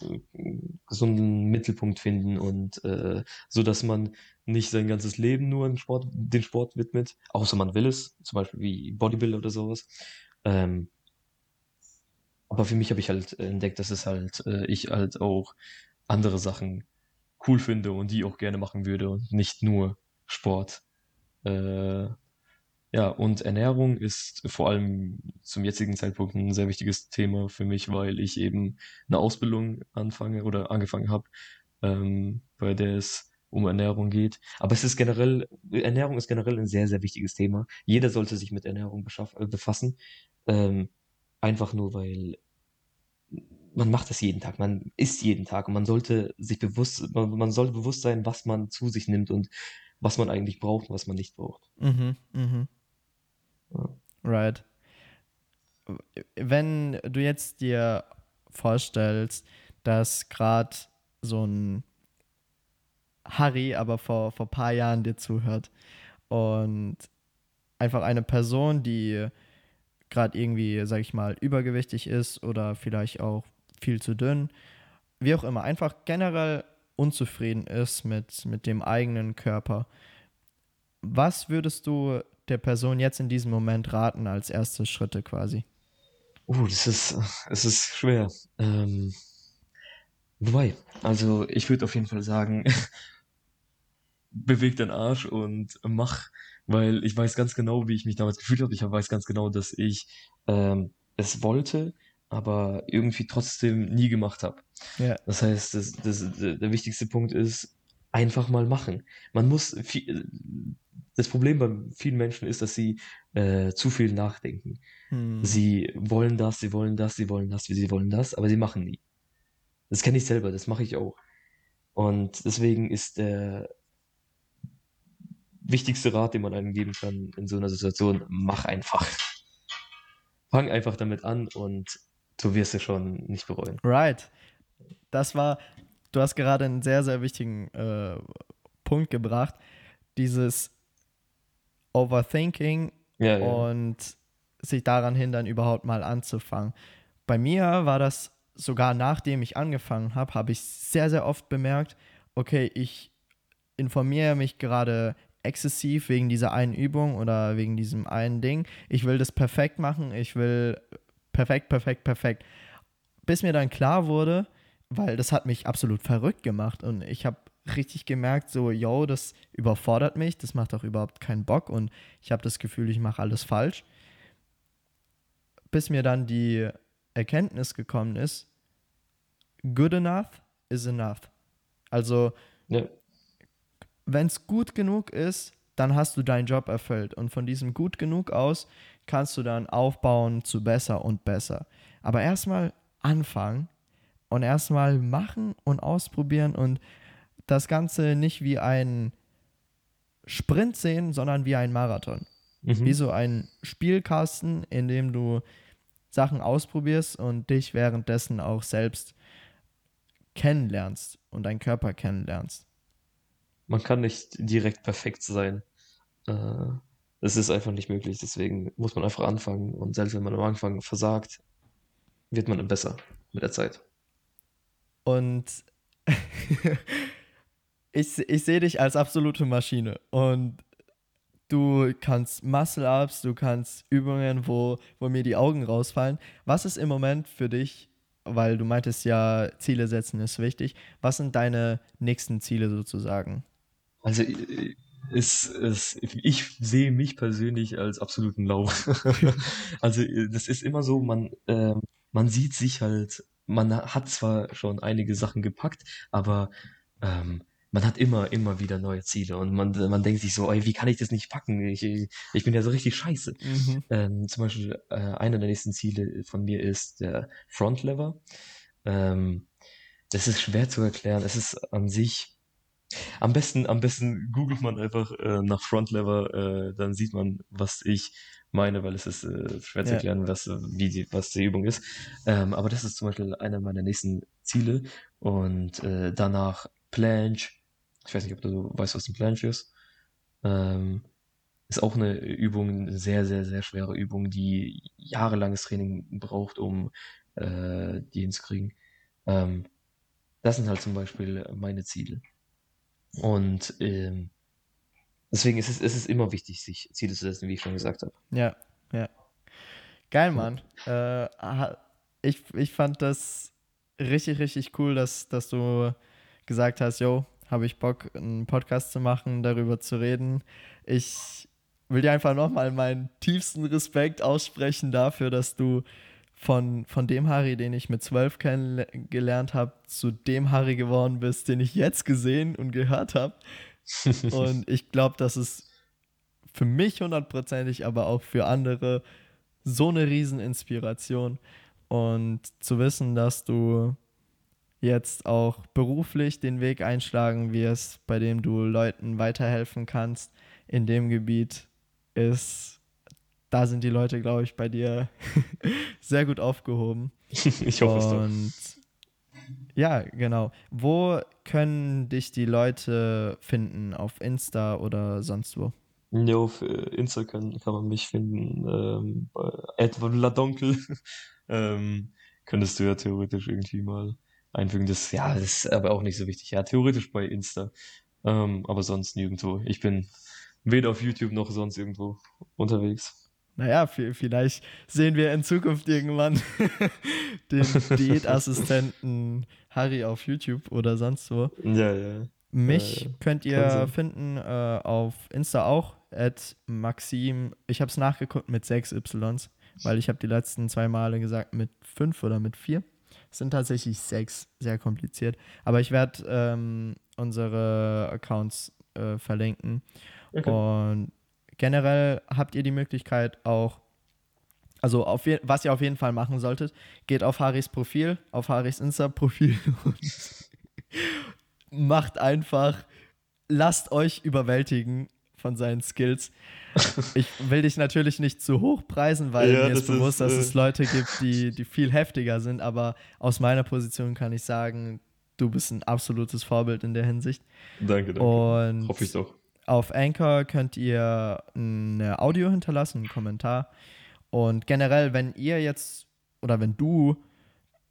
gesunden Mittelpunkt finden und äh, so, dass man nicht sein ganzes Leben nur dem Sport, den Sport widmet, außer man will es, zum Beispiel wie Bodybuilder oder sowas. Ähm, aber für mich habe ich halt entdeckt, dass es halt äh, ich halt auch andere Sachen cool finde und die auch gerne machen würde und nicht nur Sport. Äh, ja, und Ernährung ist vor allem zum jetzigen Zeitpunkt ein sehr wichtiges Thema für mich, weil ich eben eine Ausbildung anfange oder angefangen habe, ähm, bei der es um Ernährung geht. Aber es ist generell, Ernährung ist generell ein sehr, sehr wichtiges Thema. Jeder sollte sich mit Ernährung äh, befassen. Ähm, einfach nur, weil man macht das jeden Tag, man isst jeden Tag und man sollte sich bewusst, man, man sollte bewusst sein, was man zu sich nimmt und was man eigentlich braucht und was man nicht braucht. Mhm, mhm. Ja. Right. Wenn du jetzt dir vorstellst, dass gerade so ein Harry aber vor, vor ein paar Jahren dir zuhört und einfach eine Person, die gerade irgendwie, sag ich mal, übergewichtig ist oder vielleicht auch viel zu dünn, wie auch immer, einfach generell unzufrieden ist mit, mit dem eigenen Körper. Was würdest du der Person jetzt in diesem Moment raten als erste Schritte quasi? Oh, das ist, es ist schwer. Ähm, wobei, also ich würde auf jeden Fall sagen, beweg deinen Arsch und mach, weil ich weiß ganz genau, wie ich mich damals gefühlt habe. Ich weiß ganz genau, dass ich ähm, es wollte, aber irgendwie trotzdem nie gemacht habe. Ja. Das heißt, das, das, der wichtigste Punkt ist, einfach mal machen. Man muss viel, das Problem bei vielen Menschen ist, dass sie äh, zu viel nachdenken. Hm. Sie wollen das, sie wollen das, sie wollen das, sie wollen das, aber sie machen nie. Das kenne ich selber, das mache ich auch. Und deswegen ist der wichtigste Rat, den man einem geben kann in so einer Situation, mach einfach. Fang einfach damit an und du wirst es schon nicht bereuen. Right. Das war, du hast gerade einen sehr, sehr wichtigen äh, Punkt gebracht. Dieses Overthinking ja, ja. und sich daran hindern, überhaupt mal anzufangen. Bei mir war das sogar nachdem ich angefangen habe, habe ich sehr, sehr oft bemerkt, okay, ich informiere mich gerade exzessiv wegen dieser einen Übung oder wegen diesem einen Ding. Ich will das perfekt machen, ich will perfekt, perfekt, perfekt. Bis mir dann klar wurde, weil das hat mich absolut verrückt gemacht und ich habe richtig gemerkt, so, yo, das überfordert mich, das macht auch überhaupt keinen Bock und ich habe das Gefühl, ich mache alles falsch. Bis mir dann die Erkenntnis gekommen ist, good enough is enough. Also, ja. wenn es gut genug ist, dann hast du deinen Job erfüllt. Und von diesem gut genug aus kannst du dann aufbauen zu besser und besser. Aber erstmal anfangen und erstmal machen und ausprobieren und das Ganze nicht wie ein Sprint sehen, sondern wie ein Marathon. Mhm. Wie so ein Spielkasten, in dem du Sachen ausprobierst und dich währenddessen auch selbst kennenlernst und deinen Körper kennenlernst. Man kann nicht direkt perfekt sein. Äh, es ist einfach nicht möglich. Deswegen muss man einfach anfangen. Und selbst wenn man am Anfang versagt, wird man besser mit der Zeit. Und ich, ich sehe dich als absolute Maschine. Und du kannst Muscle-Ups, du kannst Übungen, wo, wo mir die Augen rausfallen. Was ist im Moment für dich, weil du meintest ja, Ziele setzen ist wichtig, was sind deine nächsten Ziele sozusagen? Also ist, ist, ich sehe mich persönlich als absoluten Lauf. also das ist immer so, man, äh, man sieht sich halt, man hat zwar schon einige Sachen gepackt, aber ähm, man hat immer, immer wieder neue Ziele und man, man denkt sich so, ey, wie kann ich das nicht packen? Ich, ich bin ja so richtig scheiße. Mhm. Ähm, zum Beispiel, äh, einer der nächsten Ziele von mir ist der Frontlever. Ähm, das ist schwer zu erklären. Es ist an sich, am besten, am besten googelt man einfach äh, nach Frontlever, äh, dann sieht man, was ich meine, weil es ist äh, schwer zu erklären, was, wie die, was die Übung ist. Ähm, aber das ist zum Beispiel einer meiner nächsten Ziele. Und äh, danach Planche, ich weiß nicht, ob du weißt, was ein Planche ist. Ähm, ist auch eine Übung, eine sehr, sehr, sehr schwere Übung, die jahrelanges Training braucht, um äh, die hinzukriegen. Ähm, das sind halt zum Beispiel meine Ziele. Und ähm, deswegen ist es, ist es immer wichtig, sich Ziele zu setzen, wie ich schon gesagt habe. Ja, ja. Geil, Mann. Äh, ich, ich fand das richtig, richtig cool, dass, dass du gesagt hast, yo, habe ich Bock, einen Podcast zu machen, darüber zu reden. Ich will dir einfach nochmal meinen tiefsten Respekt aussprechen dafür, dass du von, von dem Harry, den ich mit zwölf kennengelernt habe, zu dem Harry geworden bist, den ich jetzt gesehen und gehört habe. und ich glaube, das ist für mich hundertprozentig, aber auch für andere so eine Rieseninspiration. Und zu wissen, dass du jetzt auch beruflich den Weg einschlagen wirst, bei dem du Leuten weiterhelfen kannst in dem Gebiet, ist, da sind die Leute, glaube ich, bei dir sehr gut aufgehoben. ich hoffe es doch. Und ja, genau. Wo können dich die Leute finden? Auf Insta oder sonst wo? Ja, auf äh, Insta kann, kann man mich finden. Ähm, bei Edward Ladonkel. ähm, könntest du ja theoretisch irgendwie mal einfügen. Das, ja, das ist aber auch nicht so wichtig. Ja, theoretisch bei Insta. Ähm, aber sonst nirgendwo. Ich bin weder auf YouTube noch sonst irgendwo unterwegs. Naja, vielleicht sehen wir in Zukunft irgendwann den Diätassistenten Harry auf YouTube oder sonst wo. Ja, ja. Mich äh, könnt ihr finden äh, auf Insta auch, at Maxim. Ich habe es nachgeguckt mit 6 Ys, weil ich habe die letzten zwei Male gesagt mit 5 oder mit 4. Es sind tatsächlich 6, sehr kompliziert. Aber ich werde ähm, unsere Accounts äh, verlinken. Okay. Und generell habt ihr die Möglichkeit auch, also auf was ihr auf jeden Fall machen solltet, geht auf Haris Profil, auf Haris Insta-Profil und macht einfach, lasst euch überwältigen von seinen Skills. Ich will dich natürlich nicht zu hoch preisen, weil ja, mir ist bewusst, ist, dass äh... es Leute gibt, die, die viel heftiger sind, aber aus meiner Position kann ich sagen, du bist ein absolutes Vorbild in der Hinsicht. Danke, danke. Und Hoffe ich doch. Auf Anchor könnt ihr eine Audio hinterlassen, einen Kommentar. Und generell, wenn ihr jetzt oder wenn du,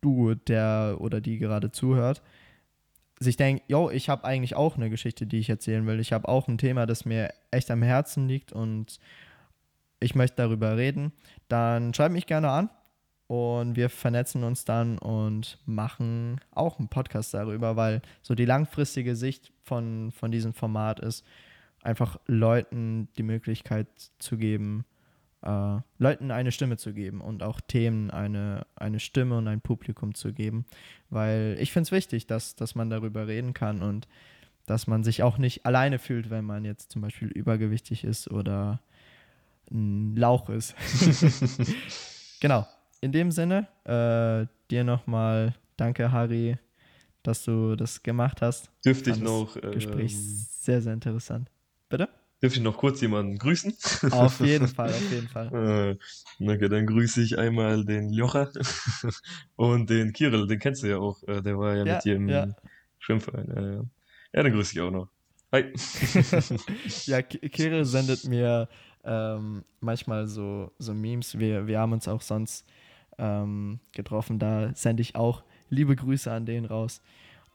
du, der oder die gerade zuhört, sich denkt, yo, ich habe eigentlich auch eine Geschichte, die ich erzählen will. Ich habe auch ein Thema, das mir echt am Herzen liegt und ich möchte darüber reden, dann schreibt mich gerne an und wir vernetzen uns dann und machen auch einen Podcast darüber, weil so die langfristige Sicht von, von diesem Format ist, einfach Leuten die Möglichkeit zu geben, äh, Leuten eine Stimme zu geben und auch Themen eine, eine Stimme und ein Publikum zu geben. Weil ich finde es wichtig, dass, dass man darüber reden kann und dass man sich auch nicht alleine fühlt, wenn man jetzt zum Beispiel übergewichtig ist oder ein Lauch ist. genau. In dem Sinne, äh, dir nochmal danke, Harry, dass du das gemacht hast. Dürfte ich noch. Gespräch ähm, sehr, sehr interessant. Bitte? Dürfte ich noch kurz jemanden grüßen? Auf jeden Fall, auf jeden Fall. Äh, okay, dann grüße ich einmal den Jocha und den Kirill, den kennst du ja auch. Äh, der war ja, ja mit dir im ja. Schwimmverein. Ja, den grüße ich auch noch. Hi. ja, Kirill sendet mir ähm, manchmal so, so Memes. Wir, wir haben uns auch sonst ähm, getroffen. Da sende ich auch liebe Grüße an den raus.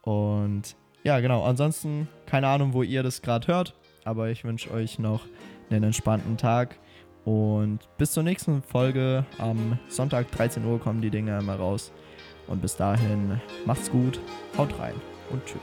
Und ja, genau. Ansonsten keine Ahnung, wo ihr das gerade hört aber ich wünsche euch noch einen entspannten Tag und bis zur nächsten Folge. Am Sonntag 13 Uhr kommen die Dinge immer raus. Und bis dahin, macht's gut, haut rein und tschüss.